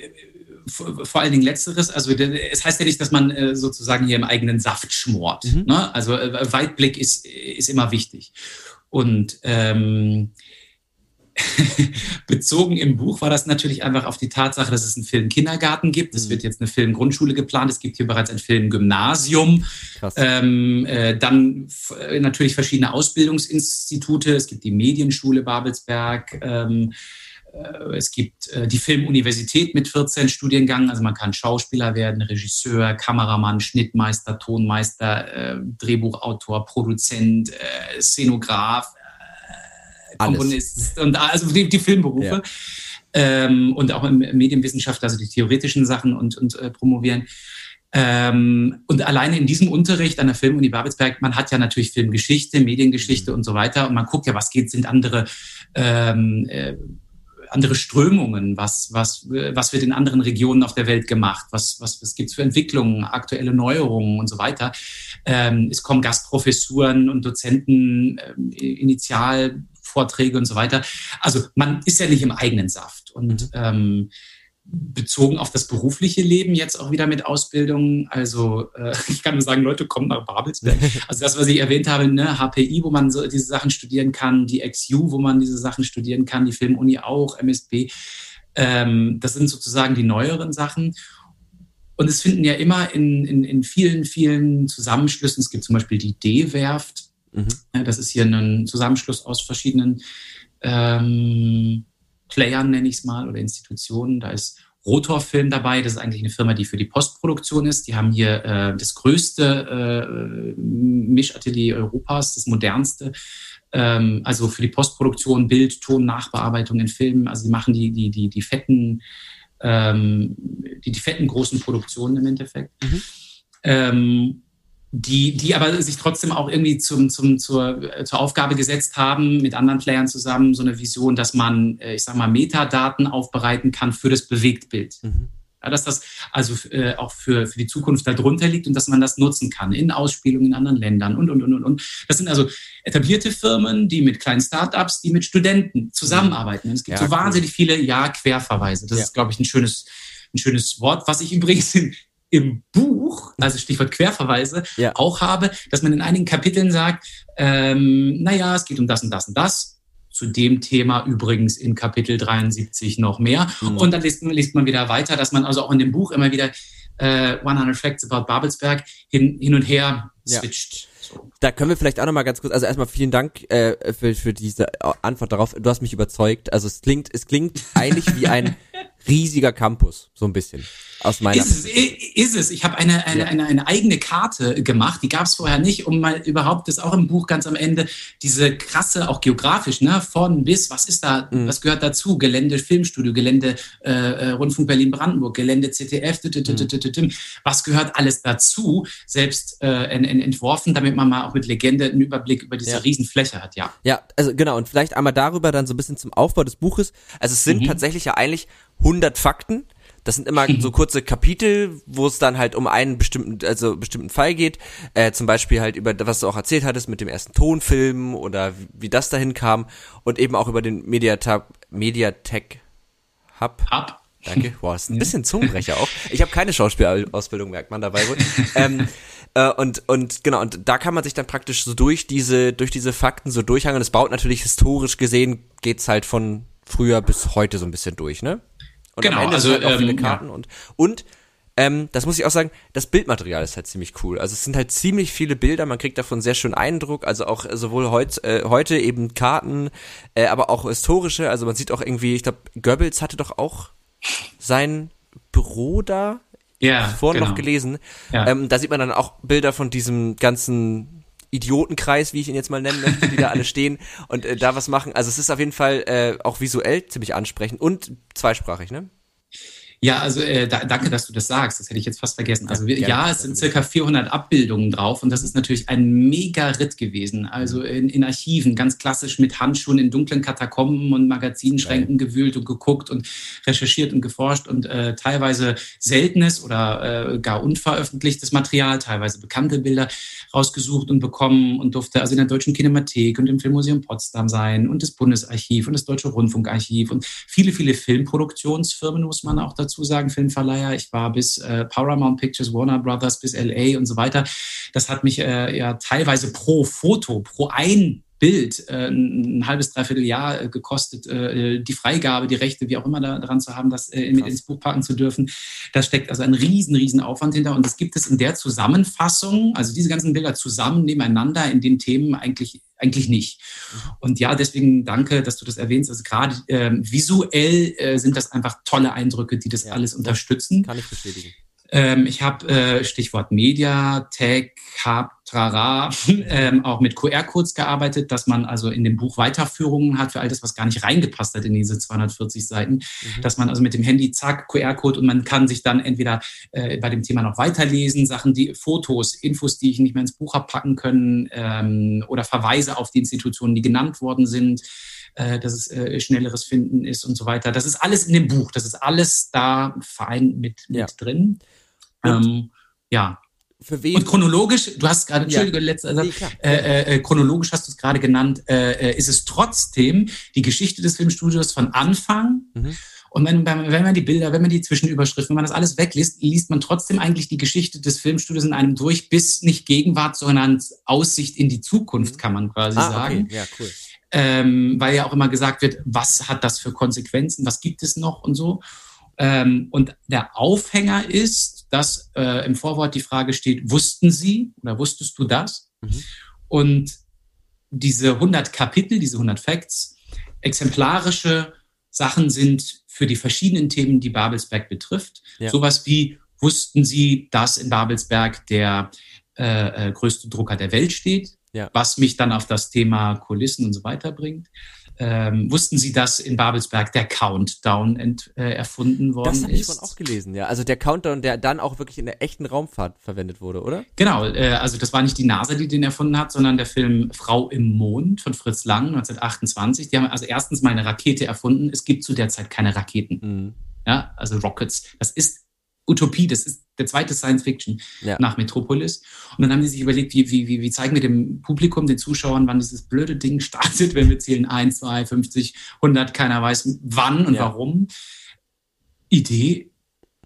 vor allen Dingen letzteres, also es heißt ja nicht, dass man äh, sozusagen hier im eigenen Saft schmort. Mhm. Ne? Also äh, Weitblick ist, ist immer wichtig. Und ähm, bezogen im Buch war das natürlich einfach auf die Tatsache, dass es einen Film-Kindergarten gibt. Es mhm. wird jetzt eine Film-Grundschule geplant. Es gibt hier bereits ein Film-Gymnasium. Ähm, äh, dann natürlich verschiedene Ausbildungsinstitute. Es gibt die Medienschule Babelsberg. Ähm, äh, es gibt äh, die Filmuniversität mit 14 Studiengängen, also man kann Schauspieler werden, Regisseur, Kameramann, Schnittmeister, Tonmeister, äh, Drehbuchautor, Produzent, Szenograf, Komponist und also die, die Filmberufe. Ja. Ähm, und auch im Medienwissenschaft, also die theoretischen Sachen und, und äh, promovieren. Ähm, und alleine in diesem Unterricht an der Filmuni Babelsberg, man hat ja natürlich Filmgeschichte, Mediengeschichte mhm. und so weiter. Und man guckt ja, was geht, sind andere ähm, äh, andere Strömungen, was, was, was wird in anderen Regionen auf der Welt gemacht, was, was, was gibt es für Entwicklungen, aktuelle Neuerungen und so weiter. Ähm, es kommen Gastprofessuren und Dozenten, ähm, Initialvorträge und so weiter. Also man ist ja nicht im eigenen Saft. Und mhm. ähm, bezogen auf das berufliche Leben jetzt auch wieder mit Ausbildung. Also äh, ich kann nur sagen, Leute, kommen nach Babelsberg. Also das, was ich erwähnt habe, ne, HPI, wo man so diese Sachen studieren kann, die XU, wo man diese Sachen studieren kann, die Filmuni auch, MSB. Ähm, das sind sozusagen die neueren Sachen. Und es finden ja immer in, in, in vielen, vielen Zusammenschlüssen, es gibt zum Beispiel die D-Werft, mhm. das ist hier ein Zusammenschluss aus verschiedenen ähm, Playern, nenne ich es mal, oder Institutionen. Da ist Rotorfilm dabei. Das ist eigentlich eine Firma, die für die Postproduktion ist. Die haben hier äh, das größte äh, Mischatelier Europas, das modernste. Ähm, also für die Postproduktion, Bild, Ton, Nachbearbeitung in Filmen. Also die machen die, die, die, die fetten, ähm, die, die fetten großen Produktionen im Endeffekt. Mhm. Ähm, die, die aber sich trotzdem auch irgendwie zum, zum, zur, zur Aufgabe gesetzt haben, mit anderen Playern zusammen, so eine Vision, dass man, äh, ich sag mal, Metadaten aufbereiten kann für das Bewegtbild. Mhm. Ja, dass das also äh, auch für, für die Zukunft darunter liegt und dass man das nutzen kann in Ausspielungen in anderen Ländern und, und, und, und, und. Das sind also etablierte Firmen, die mit kleinen Startups, die mit Studenten zusammenarbeiten. Und es gibt ja, so wahnsinnig cool. viele Ja-Querverweise. Das ja. ist, glaube ich, ein schönes, ein schönes Wort, was ich übrigens in, im Buch, also Stichwort Querverweise, ja. auch habe, dass man in einigen Kapiteln sagt, ähm, naja, es geht um das und das und das. Zu dem Thema übrigens in Kapitel 73 noch mehr. Mhm. Und dann liest, liest, man wieder weiter, dass man also auch in dem Buch immer wieder äh, 100 Facts about Babelsberg hin, hin und her switcht. Ja. Da können wir vielleicht auch nochmal ganz kurz, also erstmal vielen Dank äh, für, für diese Antwort darauf. Du hast mich überzeugt. Also es klingt, es klingt eigentlich wie ein riesiger Campus, so ein bisschen. Aus meiner ist, es, ist es. Ich habe eine, eine, eine, eine, eigene Karte gemacht, die gab es vorher nicht, um mal überhaupt, das auch im Buch ganz am Ende, diese krasse, auch geografisch, ne, von bis, was ist da, mhm. was gehört dazu? Gelände Filmstudio, Gelände äh, äh Rundfunk Berlin-Brandenburg, Gelände ZDF, mhm. was gehört alles dazu, selbst äh, entworfen, damit man mal auch mit Legende einen Überblick über diese ja. Riesenfläche hat, ja. Ja, also genau, und vielleicht einmal darüber dann so ein bisschen zum Aufbau des Buches. Also es sind mhm. tatsächlich ja eigentlich 100 Fakten, das sind immer so kurze Kapitel, wo es dann halt um einen bestimmten, also bestimmten Fall geht. Äh, zum Beispiel halt über, was du auch erzählt hattest mit dem ersten Tonfilm oder wie, wie das dahin kam und eben auch über den Mediatab, Mediatek Hab. Hab. Danke. Boah, ist ein bisschen Zungenbrecher auch. Ich habe keine Schauspielausbildung, merkt man dabei wohl. ähm, äh, und, und genau, und da kann man sich dann praktisch so durch diese, durch diese Fakten so durchhangen. Und es baut natürlich historisch gesehen, geht's halt von früher bis heute so ein bisschen durch, ne? Und genau, also halt auch viele ähm, Karten ja. und, und ähm, das muss ich auch sagen, das Bildmaterial ist halt ziemlich cool. Also es sind halt ziemlich viele Bilder, man kriegt davon sehr schön Eindruck, also auch sowohl heut, äh, heute eben Karten, äh, aber auch historische, also man sieht auch irgendwie, ich glaube, Goebbels hatte doch auch sein Büro da, ja, vorhin genau. noch gelesen. Ja. Ähm, da sieht man dann auch Bilder von diesem ganzen Idiotenkreis, wie ich ihn jetzt mal nennen möchte, die da alle stehen und äh, da was machen. Also es ist auf jeden Fall äh, auch visuell ziemlich ansprechend und zweisprachig, ne? Ja, also äh, da, danke, dass du das sagst. Das hätte ich jetzt fast vergessen. Also wir, ja, es sind circa 400 Abbildungen drauf und das ist natürlich ein mega Ritt gewesen. Also in, in Archiven, ganz klassisch mit Handschuhen in dunklen Katakomben und Magazinschränken Geil. gewühlt und geguckt und recherchiert und geforscht und äh, teilweise seltenes oder äh, gar unveröffentlichtes Material, teilweise bekannte Bilder rausgesucht und bekommen und durfte also in der Deutschen Kinemathek und im Filmmuseum Potsdam sein und das Bundesarchiv und das Deutsche Rundfunkarchiv und viele, viele Filmproduktionsfirmen, muss man auch dazu dazu sagen, Filmverleiher. Ich war bis äh, Paramount Pictures, Warner Brothers, bis LA und so weiter. Das hat mich äh, ja teilweise pro Foto, pro ein Bild äh, ein halbes, dreiviertel Jahr äh, gekostet, äh, die Freigabe, die Rechte, wie auch immer da, daran zu haben, das äh, mit ins Buch packen zu dürfen. Da steckt also ein riesen, riesen Aufwand hinter und das gibt es in der Zusammenfassung, also diese ganzen Bilder zusammen nebeneinander in den Themen eigentlich eigentlich nicht. Mhm. Und ja, deswegen danke, dass du das erwähnst. Also gerade äh, visuell äh, sind das einfach tolle Eindrücke, die das ja, alles unterstützen. Kann ich bestätigen. Ähm, ich habe äh, Stichwort Media, Tech, Hub, Trara, ähm, auch mit QR-Codes gearbeitet, dass man also in dem Buch Weiterführungen hat für all das, was gar nicht reingepasst hat in diese 240 Seiten, mhm. dass man also mit dem Handy zack QR-Code und man kann sich dann entweder äh, bei dem Thema noch weiterlesen, Sachen, die Fotos, Infos, die ich nicht mehr ins Buch habe packen können ähm, oder Verweise auf die Institutionen, die genannt worden sind äh, dass es äh, schnelleres Finden ist und so weiter. Das ist alles in dem Buch. Das ist alles da vereint mit, mit ja. drin. Ähm, ja. Für wen? Und chronologisch, du hast gerade, Entschuldige, ja. letzter Satz, äh, äh, chronologisch hast du es gerade genannt, äh, äh, ist es trotzdem die Geschichte des Filmstudios von Anfang. Mhm. Und wenn, wenn man die Bilder, wenn man die Zwischenüberschriften, wenn man das alles wegliest, liest man trotzdem eigentlich die Geschichte des Filmstudios in einem durch, bis nicht Gegenwart, sondern Aussicht in die Zukunft, mhm. kann man quasi ah, sagen. Okay. Ja, cool. Ähm, weil ja auch immer gesagt wird, was hat das für Konsequenzen, was gibt es noch und so. Ähm, und der Aufhänger ist, dass äh, im Vorwort die Frage steht, wussten Sie oder wusstest du das? Mhm. Und diese 100 Kapitel, diese 100 Facts, exemplarische Sachen sind für die verschiedenen Themen, die Babelsberg betrifft. Ja. Sowas wie, wussten Sie, dass in Babelsberg der äh, äh, größte Drucker der Welt steht? Ja. Was mich dann auf das Thema Kulissen und so weiter bringt. Ähm, wussten Sie, dass in Babelsberg der Countdown ent, äh, erfunden worden ist? Das habe ich von auch gelesen, ja. Also der Countdown, der dann auch wirklich in der echten Raumfahrt verwendet wurde, oder? Genau, äh, also das war nicht die NASA, die den erfunden hat, sondern der Film Frau im Mond von Fritz Lang 1928. Die haben also erstens mal eine Rakete erfunden. Es gibt zu der Zeit keine Raketen. Mhm. Ja, also Rockets. Das ist Utopie, das ist der zweite Science Fiction ja. nach Metropolis. Und dann haben sie sich überlegt, wie, wie, wie, wie zeigen wir dem Publikum, den Zuschauern, wann dieses blöde Ding startet, wenn wir zählen 1, 2, 50, 100, keiner weiß wann und ja. warum. Idee,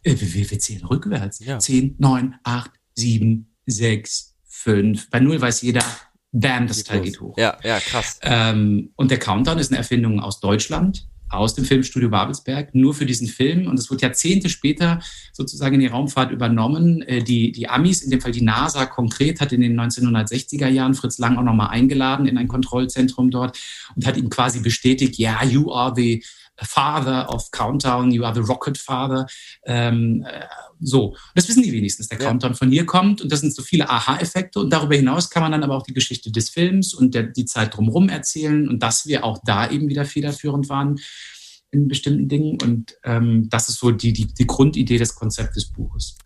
äh, wir, wir zählen rückwärts. Ja. 10, 9, 8, 7, 6, 5. Bei 0 weiß jeder, bam, das Teil geht hoch. Ja, ja, krass. Ähm, und der Countdown ist eine Erfindung aus Deutschland aus dem Filmstudio Babelsberg nur für diesen Film. Und es wird Jahrzehnte später sozusagen in die Raumfahrt übernommen. Äh, die, die Amis, in dem Fall die NASA konkret, hat in den 1960er Jahren Fritz Lang auch nochmal eingeladen in ein Kontrollzentrum dort und hat ihm quasi bestätigt, ja, yeah, you are the father of Countdown, you are the rocket father. Ähm, äh, so, das wissen die wenigstens, der. Countdown von hier kommt und das sind so viele Aha-Effekte und darüber hinaus kann man dann aber auch die Geschichte des Films und der, die Zeit drumherum erzählen und dass wir auch da eben wieder federführend waren in bestimmten Dingen und ähm, das ist so die, die, die Grundidee des Konzepts des Buches.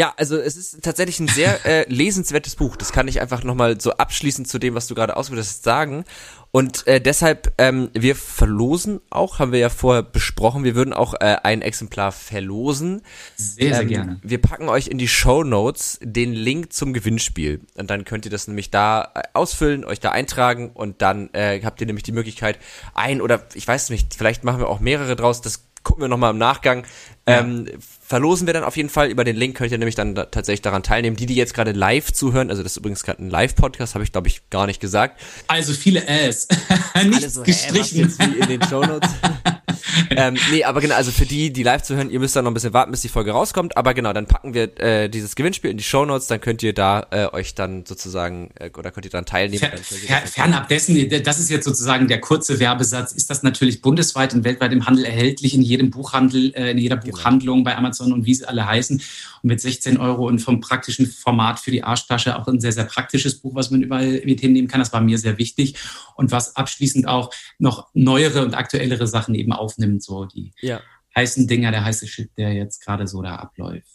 Ja, also es ist tatsächlich ein sehr äh, lesenswertes Buch. Das kann ich einfach nochmal so abschließend zu dem, was du gerade ausgeführt hast, sagen. Und äh, deshalb, ähm, wir verlosen auch, haben wir ja vorher besprochen, wir würden auch äh, ein Exemplar verlosen. Sehr, sehr ähm, gerne. Wir packen euch in die Show Notes den Link zum Gewinnspiel. Und dann könnt ihr das nämlich da äh, ausfüllen, euch da eintragen und dann äh, habt ihr nämlich die Möglichkeit, ein oder ich weiß nicht, vielleicht machen wir auch mehrere draus, das gucken wir nochmal im Nachgang. Ja. Ähm, verlosen wir dann auf jeden Fall. Über den Link könnt ihr nämlich dann da tatsächlich daran teilnehmen. Die, die jetzt gerade live zuhören, also das ist übrigens gerade ein Live-Podcast, habe ich glaube ich gar nicht gesagt. Also viele Äs. nicht also, gestrichen. Hä, wie in den Shownotes. ähm, nee, aber genau, also für die, die live zuhören, ihr müsst dann noch ein bisschen warten, bis die Folge rauskommt. Aber genau, dann packen wir äh, dieses Gewinnspiel in die Shownotes, dann könnt ihr da äh, euch dann sozusagen, äh, oder könnt ihr dann teilnehmen. Fer, fer, fernab dessen, das ist jetzt sozusagen der kurze Werbesatz, ist das natürlich bundesweit und weltweit im Handel erhältlich, in jedem Buchhandel, äh, in jeder genau. Buchhandlung bei Amazon und wie sie alle heißen. Und mit 16 Euro und vom praktischen Format für die Arschtasche auch ein sehr, sehr praktisches Buch, was man überall mit hinnehmen kann. Das war mir sehr wichtig. Und was abschließend auch noch neuere und aktuellere Sachen eben aufnimmt, so die ja. heißen Dinger, der heiße Shit, der jetzt gerade so da abläuft.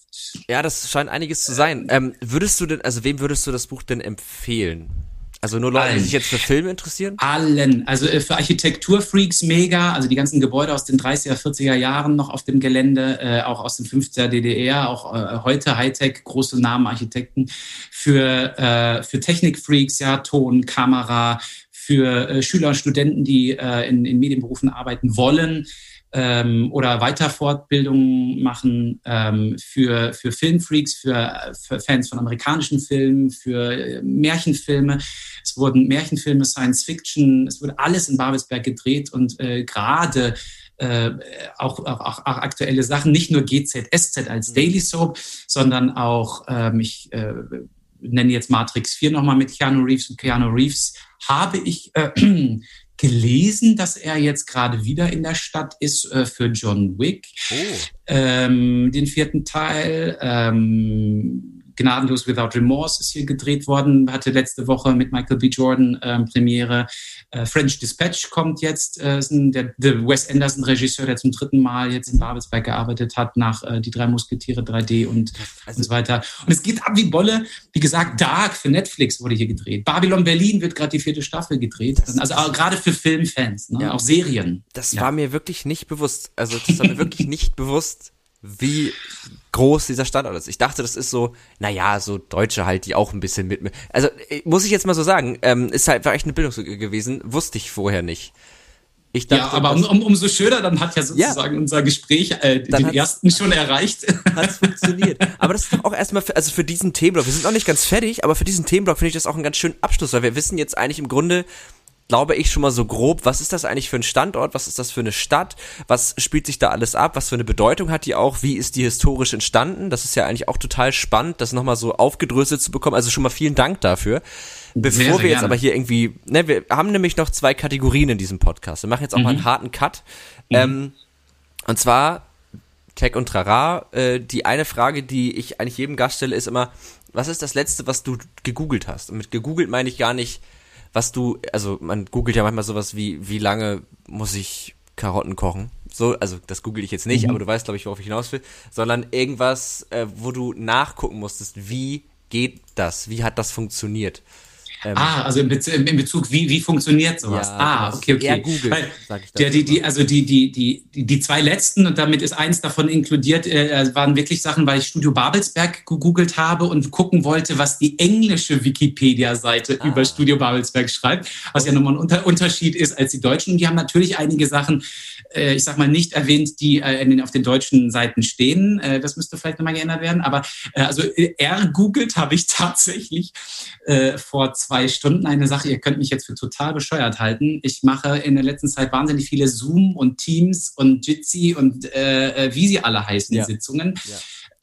Ja, das scheint einiges zu sein. Ähm, würdest du denn, also wem würdest du das Buch denn empfehlen? Also nur Leute, Allen. die sich jetzt für Filme interessieren? Allen. Also äh, für Architekturfreaks mega. Also die ganzen Gebäude aus den 30er, 40er Jahren noch auf dem Gelände, äh, auch aus den 50er DDR, auch äh, heute Hightech, große Namen Architekten. Für, äh, für Technikfreaks, ja, Ton, Kamera, für äh, Schüler und Studenten, die äh, in, in Medienberufen arbeiten wollen ähm, oder Weiterfortbildungen machen ähm, für, für Filmfreaks, für, für Fans von amerikanischen Filmen, für Märchenfilme. Es wurden Märchenfilme, Science Fiction, es wurde alles in Babelsberg gedreht und äh, gerade äh, auch, auch, auch, aktuelle Sachen, nicht nur GZSZ als mhm. Daily Soap, sondern auch, ähm, ich äh, nenne jetzt Matrix 4 nochmal mit Keanu Reeves und Keanu Reeves habe ich äh, gelesen, dass er jetzt gerade wieder in der Stadt ist äh, für John Wick, oh. ähm, den vierten Teil. Ähm, Gnadenlos Without Remorse ist hier gedreht worden, hatte letzte Woche mit Michael B. Jordan ähm, Premiere. Äh, French Dispatch kommt jetzt, äh, der, der Wes Anderson Regisseur, der zum dritten Mal jetzt in Babelsberg gearbeitet hat, nach äh, Die drei Musketiere 3D und, also, und so weiter. Und es geht ab wie Bolle. Wie gesagt, Dark für Netflix wurde hier gedreht. Babylon Berlin wird gerade die vierte Staffel gedreht. Also gerade für Filmfans, ne? ja. auch Serien. Das ja. war mir wirklich nicht bewusst. Also das war mir wirklich nicht bewusst, wie groß dieser Standort ist. Ich dachte, das ist so, naja, so Deutsche halt, die auch ein bisschen mit. Also äh, muss ich jetzt mal so sagen, ähm, ist halt war echt eine Bildungslücke gewesen, wusste ich vorher nicht. Ich dachte, ja, aber um, um, umso schöner, dann hat ja sozusagen ja, unser Gespräch äh, den ersten schon erreicht. Hat funktioniert. Aber das ist doch auch erstmal, für, also für diesen Themenblock, wir sind noch nicht ganz fertig, aber für diesen Themenblock finde ich das auch einen ganz schönen Abschluss, weil wir wissen jetzt eigentlich im Grunde, glaube ich, schon mal so grob, was ist das eigentlich für ein Standort, was ist das für eine Stadt, was spielt sich da alles ab, was für eine Bedeutung hat die auch, wie ist die historisch entstanden, das ist ja eigentlich auch total spannend, das nochmal so aufgedröselt zu bekommen, also schon mal vielen Dank dafür. Bevor sehr, sehr wir jetzt gerne. aber hier irgendwie, ne, wir haben nämlich noch zwei Kategorien in diesem Podcast, wir machen jetzt auch mhm. mal einen harten Cut, mhm. ähm, und zwar Tech und Trara, äh, die eine Frage, die ich eigentlich jedem Gast stelle, ist immer, was ist das letzte, was du gegoogelt hast? Und mit gegoogelt meine ich gar nicht, was du, also man googelt ja manchmal sowas wie, wie lange muss ich Karotten kochen? So, also das google ich jetzt nicht, mhm. aber du weißt, glaube ich, worauf ich hinaus will, sondern irgendwas, äh, wo du nachgucken musstest, wie geht das? Wie hat das funktioniert? Ähm, ah, also in, Bez in, Bezug, wie, wie funktioniert sowas? Ja, ah, okay, okay. Eher Google, Weil, sag ich der, die, die, also die, die, die, die zwei letzten, und damit ist eins davon inkludiert, äh, waren wirklich Sachen, weil ich Studio Babelsberg gegoogelt habe und gucken wollte, was die englische Wikipedia-Seite ah. über Studio Babelsberg schreibt, was ja nochmal ein Unter Unterschied ist als die deutschen. Und die haben natürlich einige Sachen, ich sag mal, nicht erwähnt, die äh, den, auf den deutschen Seiten stehen. Äh, das müsste vielleicht nochmal geändert werden. Aber äh, also äh, er googelt habe ich tatsächlich äh, vor zwei Stunden eine Sache. Ihr könnt mich jetzt für total bescheuert halten. Ich mache in der letzten Zeit wahnsinnig viele Zoom und Teams und Jitsi und äh, äh wie sie alle heißen, ja. Sitzungen. Ja.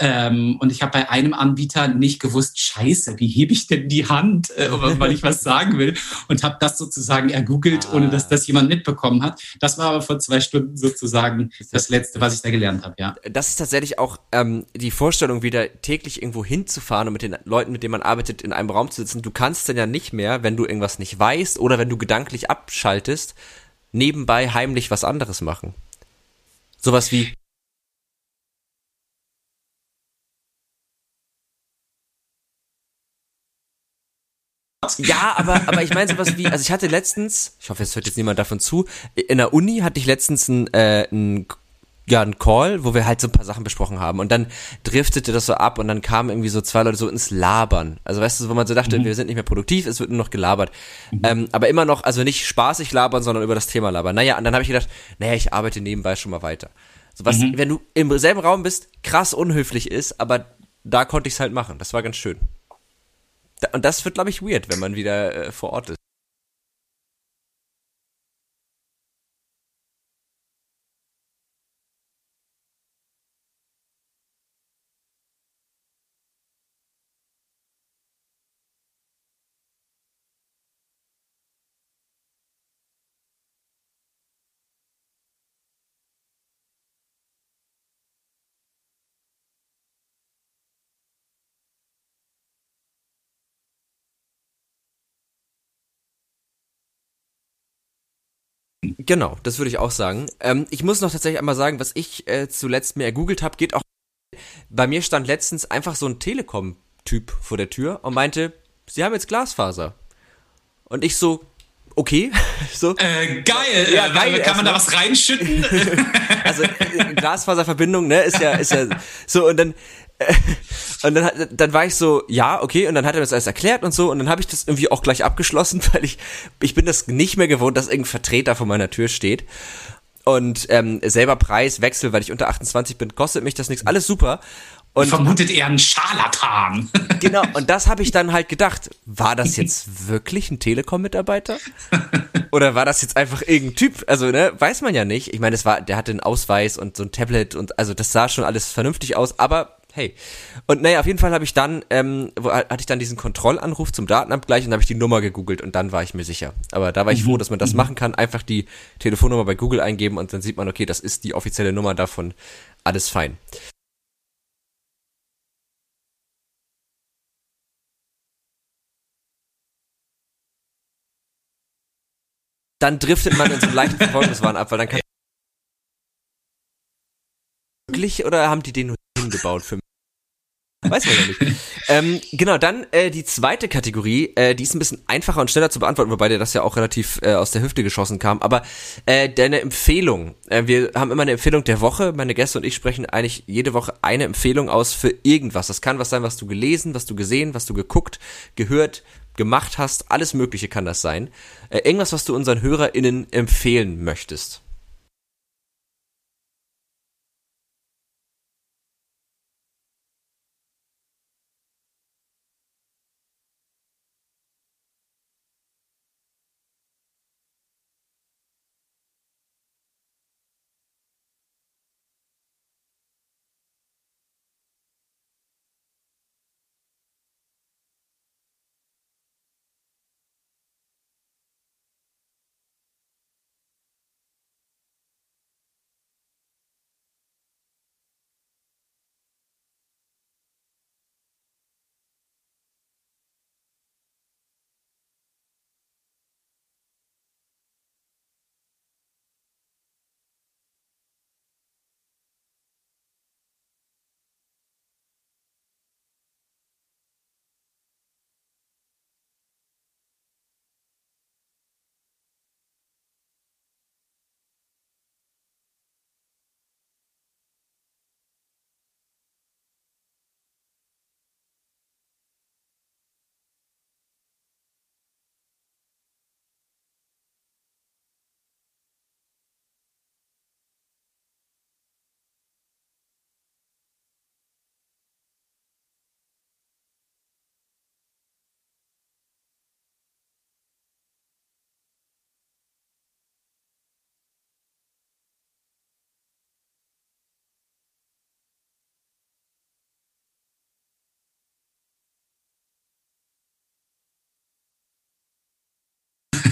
Ähm, und ich habe bei einem Anbieter nicht gewusst, scheiße, wie hebe ich denn die Hand, äh, weil ich was sagen will. Und habe das sozusagen ergoogelt, ah. ohne dass das jemand mitbekommen hat. Das war aber vor zwei Stunden sozusagen das Letzte, was ich da gelernt habe, ja. Das ist tatsächlich auch ähm, die Vorstellung, wieder täglich irgendwo hinzufahren und mit den Leuten, mit denen man arbeitet, in einem Raum zu sitzen. Du kannst dann ja nicht mehr, wenn du irgendwas nicht weißt oder wenn du gedanklich abschaltest, nebenbei heimlich was anderes machen. Sowas wie, Ja, aber, aber ich meine sowas wie, also ich hatte letztens, ich hoffe, es hört jetzt niemand davon zu, in der Uni hatte ich letztens ein, äh, ein ja, ein Call, wo wir halt so ein paar Sachen besprochen haben. Und dann driftete das so ab und dann kamen irgendwie so zwei Leute so ins Labern. Also weißt du, wo man so dachte, mhm. wir sind nicht mehr produktiv, es wird nur noch gelabert. Mhm. Ähm, aber immer noch, also nicht spaßig labern, sondern über das Thema labern. Naja, und dann habe ich gedacht, naja, ich arbeite nebenbei schon mal weiter. So was, mhm. wenn du im selben Raum bist, krass unhöflich ist, aber da konnte ich es halt machen. Das war ganz schön. Und das wird, glaube ich, weird, wenn man wieder äh, vor Ort ist. Genau, das würde ich auch sagen. Ähm, ich muss noch tatsächlich einmal sagen, was ich äh, zuletzt mir ergoogelt habe, geht auch. Bei mir stand letztens einfach so ein Telekom-Typ vor der Tür und meinte, sie haben jetzt Glasfaser. Und ich so, okay. so. Äh, geil. Ja, geil. Kann man da was reinschütten? also äh, Glasfaserverbindung, ne, ist ja, ist ja so und dann und dann, dann war ich so, ja, okay, und dann hat er das alles erklärt und so, und dann habe ich das irgendwie auch gleich abgeschlossen, weil ich, ich bin das nicht mehr gewohnt, dass irgendein Vertreter vor meiner Tür steht. Und ähm, selber Preiswechsel, weil ich unter 28 bin, kostet mich das nichts, alles super. Und vermutet eher einen Scharlatan. Genau, und das habe ich dann halt gedacht. War das jetzt wirklich ein Telekom-Mitarbeiter? Oder war das jetzt einfach irgendein Typ? Also, ne, weiß man ja nicht. Ich meine, es war, der hatte einen Ausweis und so ein Tablet und also das sah schon alles vernünftig aus, aber hey. Und naja, auf jeden Fall habe ich dann, ähm, wo, hatte ich dann diesen Kontrollanruf zum Datenabgleich und habe ich die Nummer gegoogelt und dann war ich mir sicher. Aber da war ich mhm. froh, dass man das mhm. machen kann. Einfach die Telefonnummer bei Google eingeben und dann sieht man, okay, das ist die offizielle Nummer davon. Alles fein. Dann driftet man in so einen leichten Verfolgungswahn ab, weil dann kann wirklich oder haben die den nur hingebaut für? Weiß man ja nicht. ähm, genau, dann äh, die zweite Kategorie, äh, die ist ein bisschen einfacher und schneller zu beantworten, wobei dir das ja auch relativ äh, aus der Hüfte geschossen kam. Aber äh, deine Empfehlung. Äh, wir haben immer eine Empfehlung der Woche. Meine Gäste und ich sprechen eigentlich jede Woche eine Empfehlung aus für irgendwas. Das kann was sein, was du gelesen, was du gesehen, was du geguckt, gehört, gemacht hast. Alles Mögliche kann das sein. Äh, irgendwas, was du unseren HörerInnen empfehlen möchtest.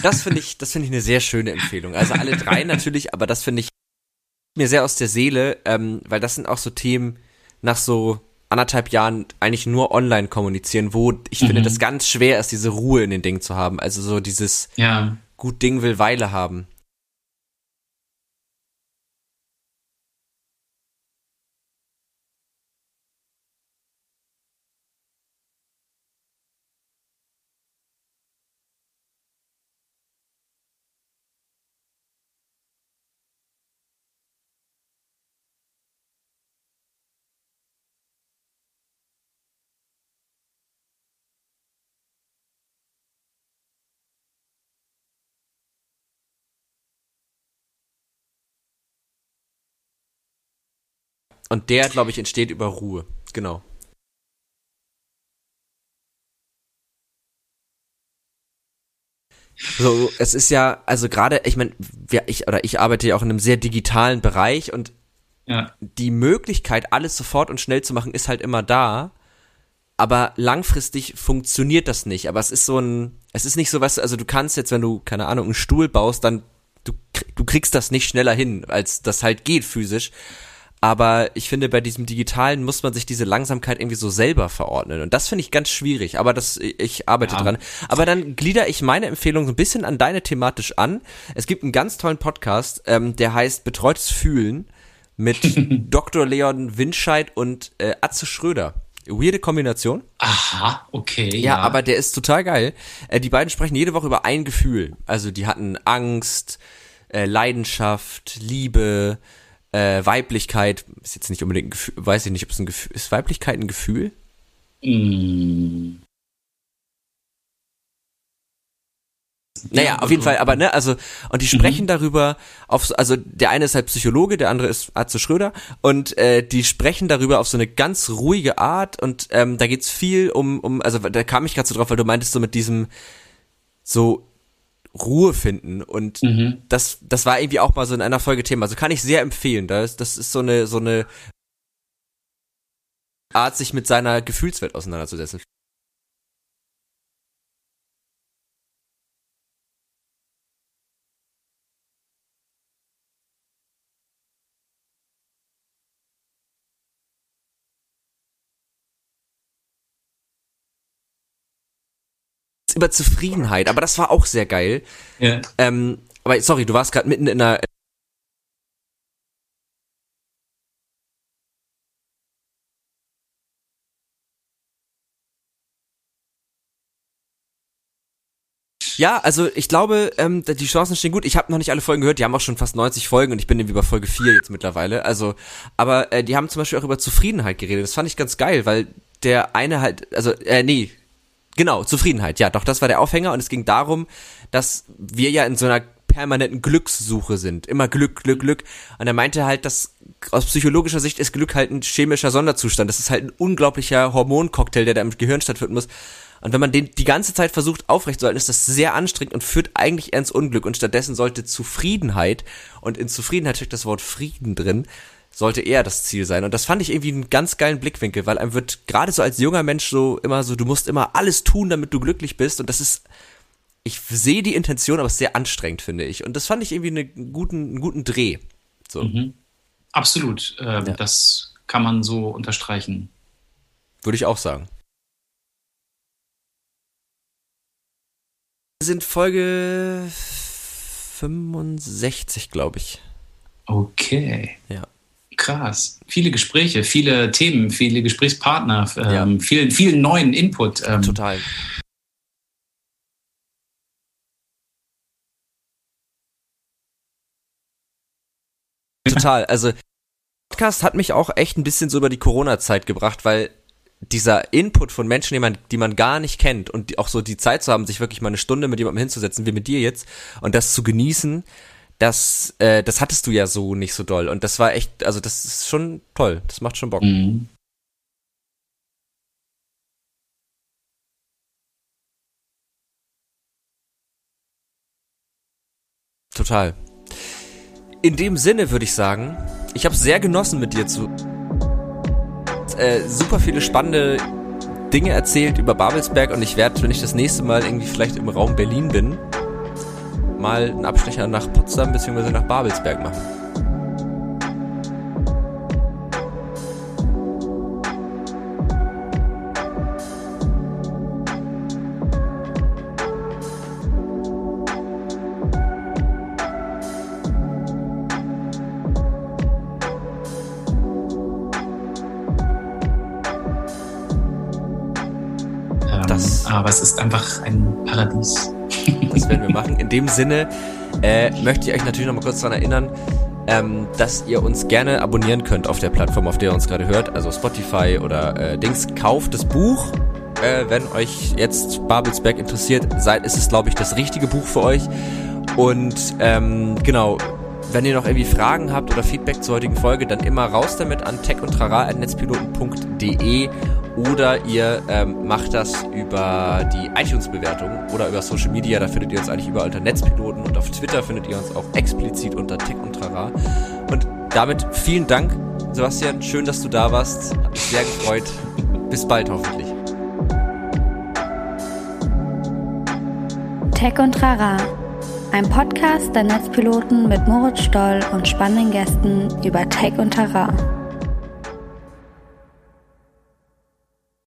Das finde ich, das finde ich eine sehr schöne Empfehlung. Also alle drei natürlich, aber das finde ich mir sehr aus der Seele, ähm, weil das sind auch so Themen nach so anderthalb Jahren eigentlich nur online kommunizieren, wo ich mhm. finde, das ganz schwer ist, diese Ruhe in den Dingen zu haben. Also so dieses ja. gut Ding will Weile haben. Und der, glaube ich, entsteht über Ruhe. Genau. So, es ist ja, also gerade, ich meine, ich oder ich arbeite ja auch in einem sehr digitalen Bereich und ja. die Möglichkeit, alles sofort und schnell zu machen, ist halt immer da. Aber langfristig funktioniert das nicht. Aber es ist so ein, es ist nicht so was, also du kannst jetzt, wenn du, keine Ahnung, einen Stuhl baust, dann, du, du kriegst das nicht schneller hin, als das halt geht physisch. Aber ich finde, bei diesem Digitalen muss man sich diese Langsamkeit irgendwie so selber verordnen. Und das finde ich ganz schwierig. Aber das, ich arbeite ja. dran. Aber dann glieder ich meine Empfehlung so ein bisschen an deine thematisch an. Es gibt einen ganz tollen Podcast, ähm, der heißt Betreutes Fühlen mit Dr. Leon Winscheid und äh, Atze Schröder. Weirde Kombination. Aha, okay. Ja, ja, aber der ist total geil. Äh, die beiden sprechen jede Woche über ein Gefühl. Also die hatten Angst, äh, Leidenschaft, Liebe, äh, Weiblichkeit ist jetzt nicht unbedingt ein Gefühl, weiß ich nicht, ob es ein Gefühl ist. Weiblichkeit ein Gefühl? Mm. Naja, auf jeden Fall, aber ne, also, und die sprechen mhm. darüber, auf, also der eine ist halt Psychologe, der andere ist Arze Schröder, und äh, die sprechen darüber auf so eine ganz ruhige Art und ähm, da geht's viel um, um, also da kam ich gerade so drauf, weil du meintest so mit diesem so Ruhe finden und mhm. das das war irgendwie auch mal so in einer Folge Thema. Also kann ich sehr empfehlen. Das das ist so eine so eine Art sich mit seiner Gefühlswelt auseinanderzusetzen. Über Zufriedenheit, aber das war auch sehr geil. Ja. Ähm, aber sorry, du warst gerade mitten in einer Ja, also ich glaube, ähm, die Chancen stehen gut. Ich habe noch nicht alle Folgen gehört, die haben auch schon fast 90 Folgen und ich bin irgendwie bei Folge 4 jetzt mittlerweile. Also, aber äh, die haben zum Beispiel auch über Zufriedenheit geredet. Das fand ich ganz geil, weil der eine halt, also, äh, nee, Genau, Zufriedenheit. Ja, doch, das war der Aufhänger und es ging darum, dass wir ja in so einer permanenten Glückssuche sind. Immer Glück, Glück, Glück. Und er meinte halt, dass aus psychologischer Sicht ist Glück halt ein chemischer Sonderzustand. Das ist halt ein unglaublicher Hormoncocktail, der da im Gehirn stattfinden muss. Und wenn man den die ganze Zeit versucht aufrechtzuerhalten, ist das sehr anstrengend und führt eigentlich eher ins Unglück. Und stattdessen sollte Zufriedenheit, und in Zufriedenheit steckt das Wort Frieden drin, sollte eher das Ziel sein. Und das fand ich irgendwie einen ganz geilen Blickwinkel, weil einem wird gerade so als junger Mensch so immer so, du musst immer alles tun, damit du glücklich bist. Und das ist, ich sehe die Intention, aber es ist sehr anstrengend, finde ich. Und das fand ich irgendwie einen guten, einen guten Dreh. So. Mhm. Absolut. Äh, ja. Das kann man so unterstreichen. Würde ich auch sagen. Wir sind Folge 65, glaube ich. Okay. Ja krass. Viele Gespräche, viele Themen, viele Gesprächspartner, ähm, ja. vielen, vielen neuen Input. Ähm. Total. Total. Also Podcast hat mich auch echt ein bisschen so über die Corona-Zeit gebracht, weil dieser Input von Menschen, die man, die man gar nicht kennt und die, auch so die Zeit zu haben, sich wirklich mal eine Stunde mit jemandem hinzusetzen, wie mit dir jetzt, und das zu genießen, das, äh, das hattest du ja so nicht so doll. Und das war echt, also das ist schon toll. Das macht schon Bock. Mhm. Total. In dem Sinne würde ich sagen, ich habe sehr genossen mit dir zu. Äh, super viele spannende Dinge erzählt über Babelsberg und ich werde, wenn ich das nächste Mal irgendwie vielleicht im Raum Berlin bin, mal einen Abstecher nach Potsdam bzw. nach Babelsberg machen. Ähm, aber es ist einfach ein Paradies. Das werden wir machen. In dem Sinne äh, möchte ich euch natürlich noch mal kurz daran erinnern, ähm, dass ihr uns gerne abonnieren könnt auf der Plattform, auf der ihr uns gerade hört, also Spotify oder äh, Dings. Kauft das Buch. Äh, wenn euch jetzt Babelsberg interessiert, seid, ist es, glaube ich, das richtige Buch für euch. Und ähm, genau, wenn ihr noch irgendwie Fragen habt oder Feedback zur heutigen Folge, dann immer raus damit an techundtrara.netzpiloten.de oder ihr ähm, macht das über die iTunes-Bewertung oder über Social Media. Da findet ihr uns eigentlich überall unter Netzpiloten und auf Twitter findet ihr uns auch explizit unter Tech und Trara. Und damit vielen Dank, Sebastian. Schön, dass du da warst. Hat mich sehr gefreut. Bis bald hoffentlich. Tech und Trara ein Podcast der Netzpiloten mit Moritz Stoll und spannenden Gästen über Tech und Terrain.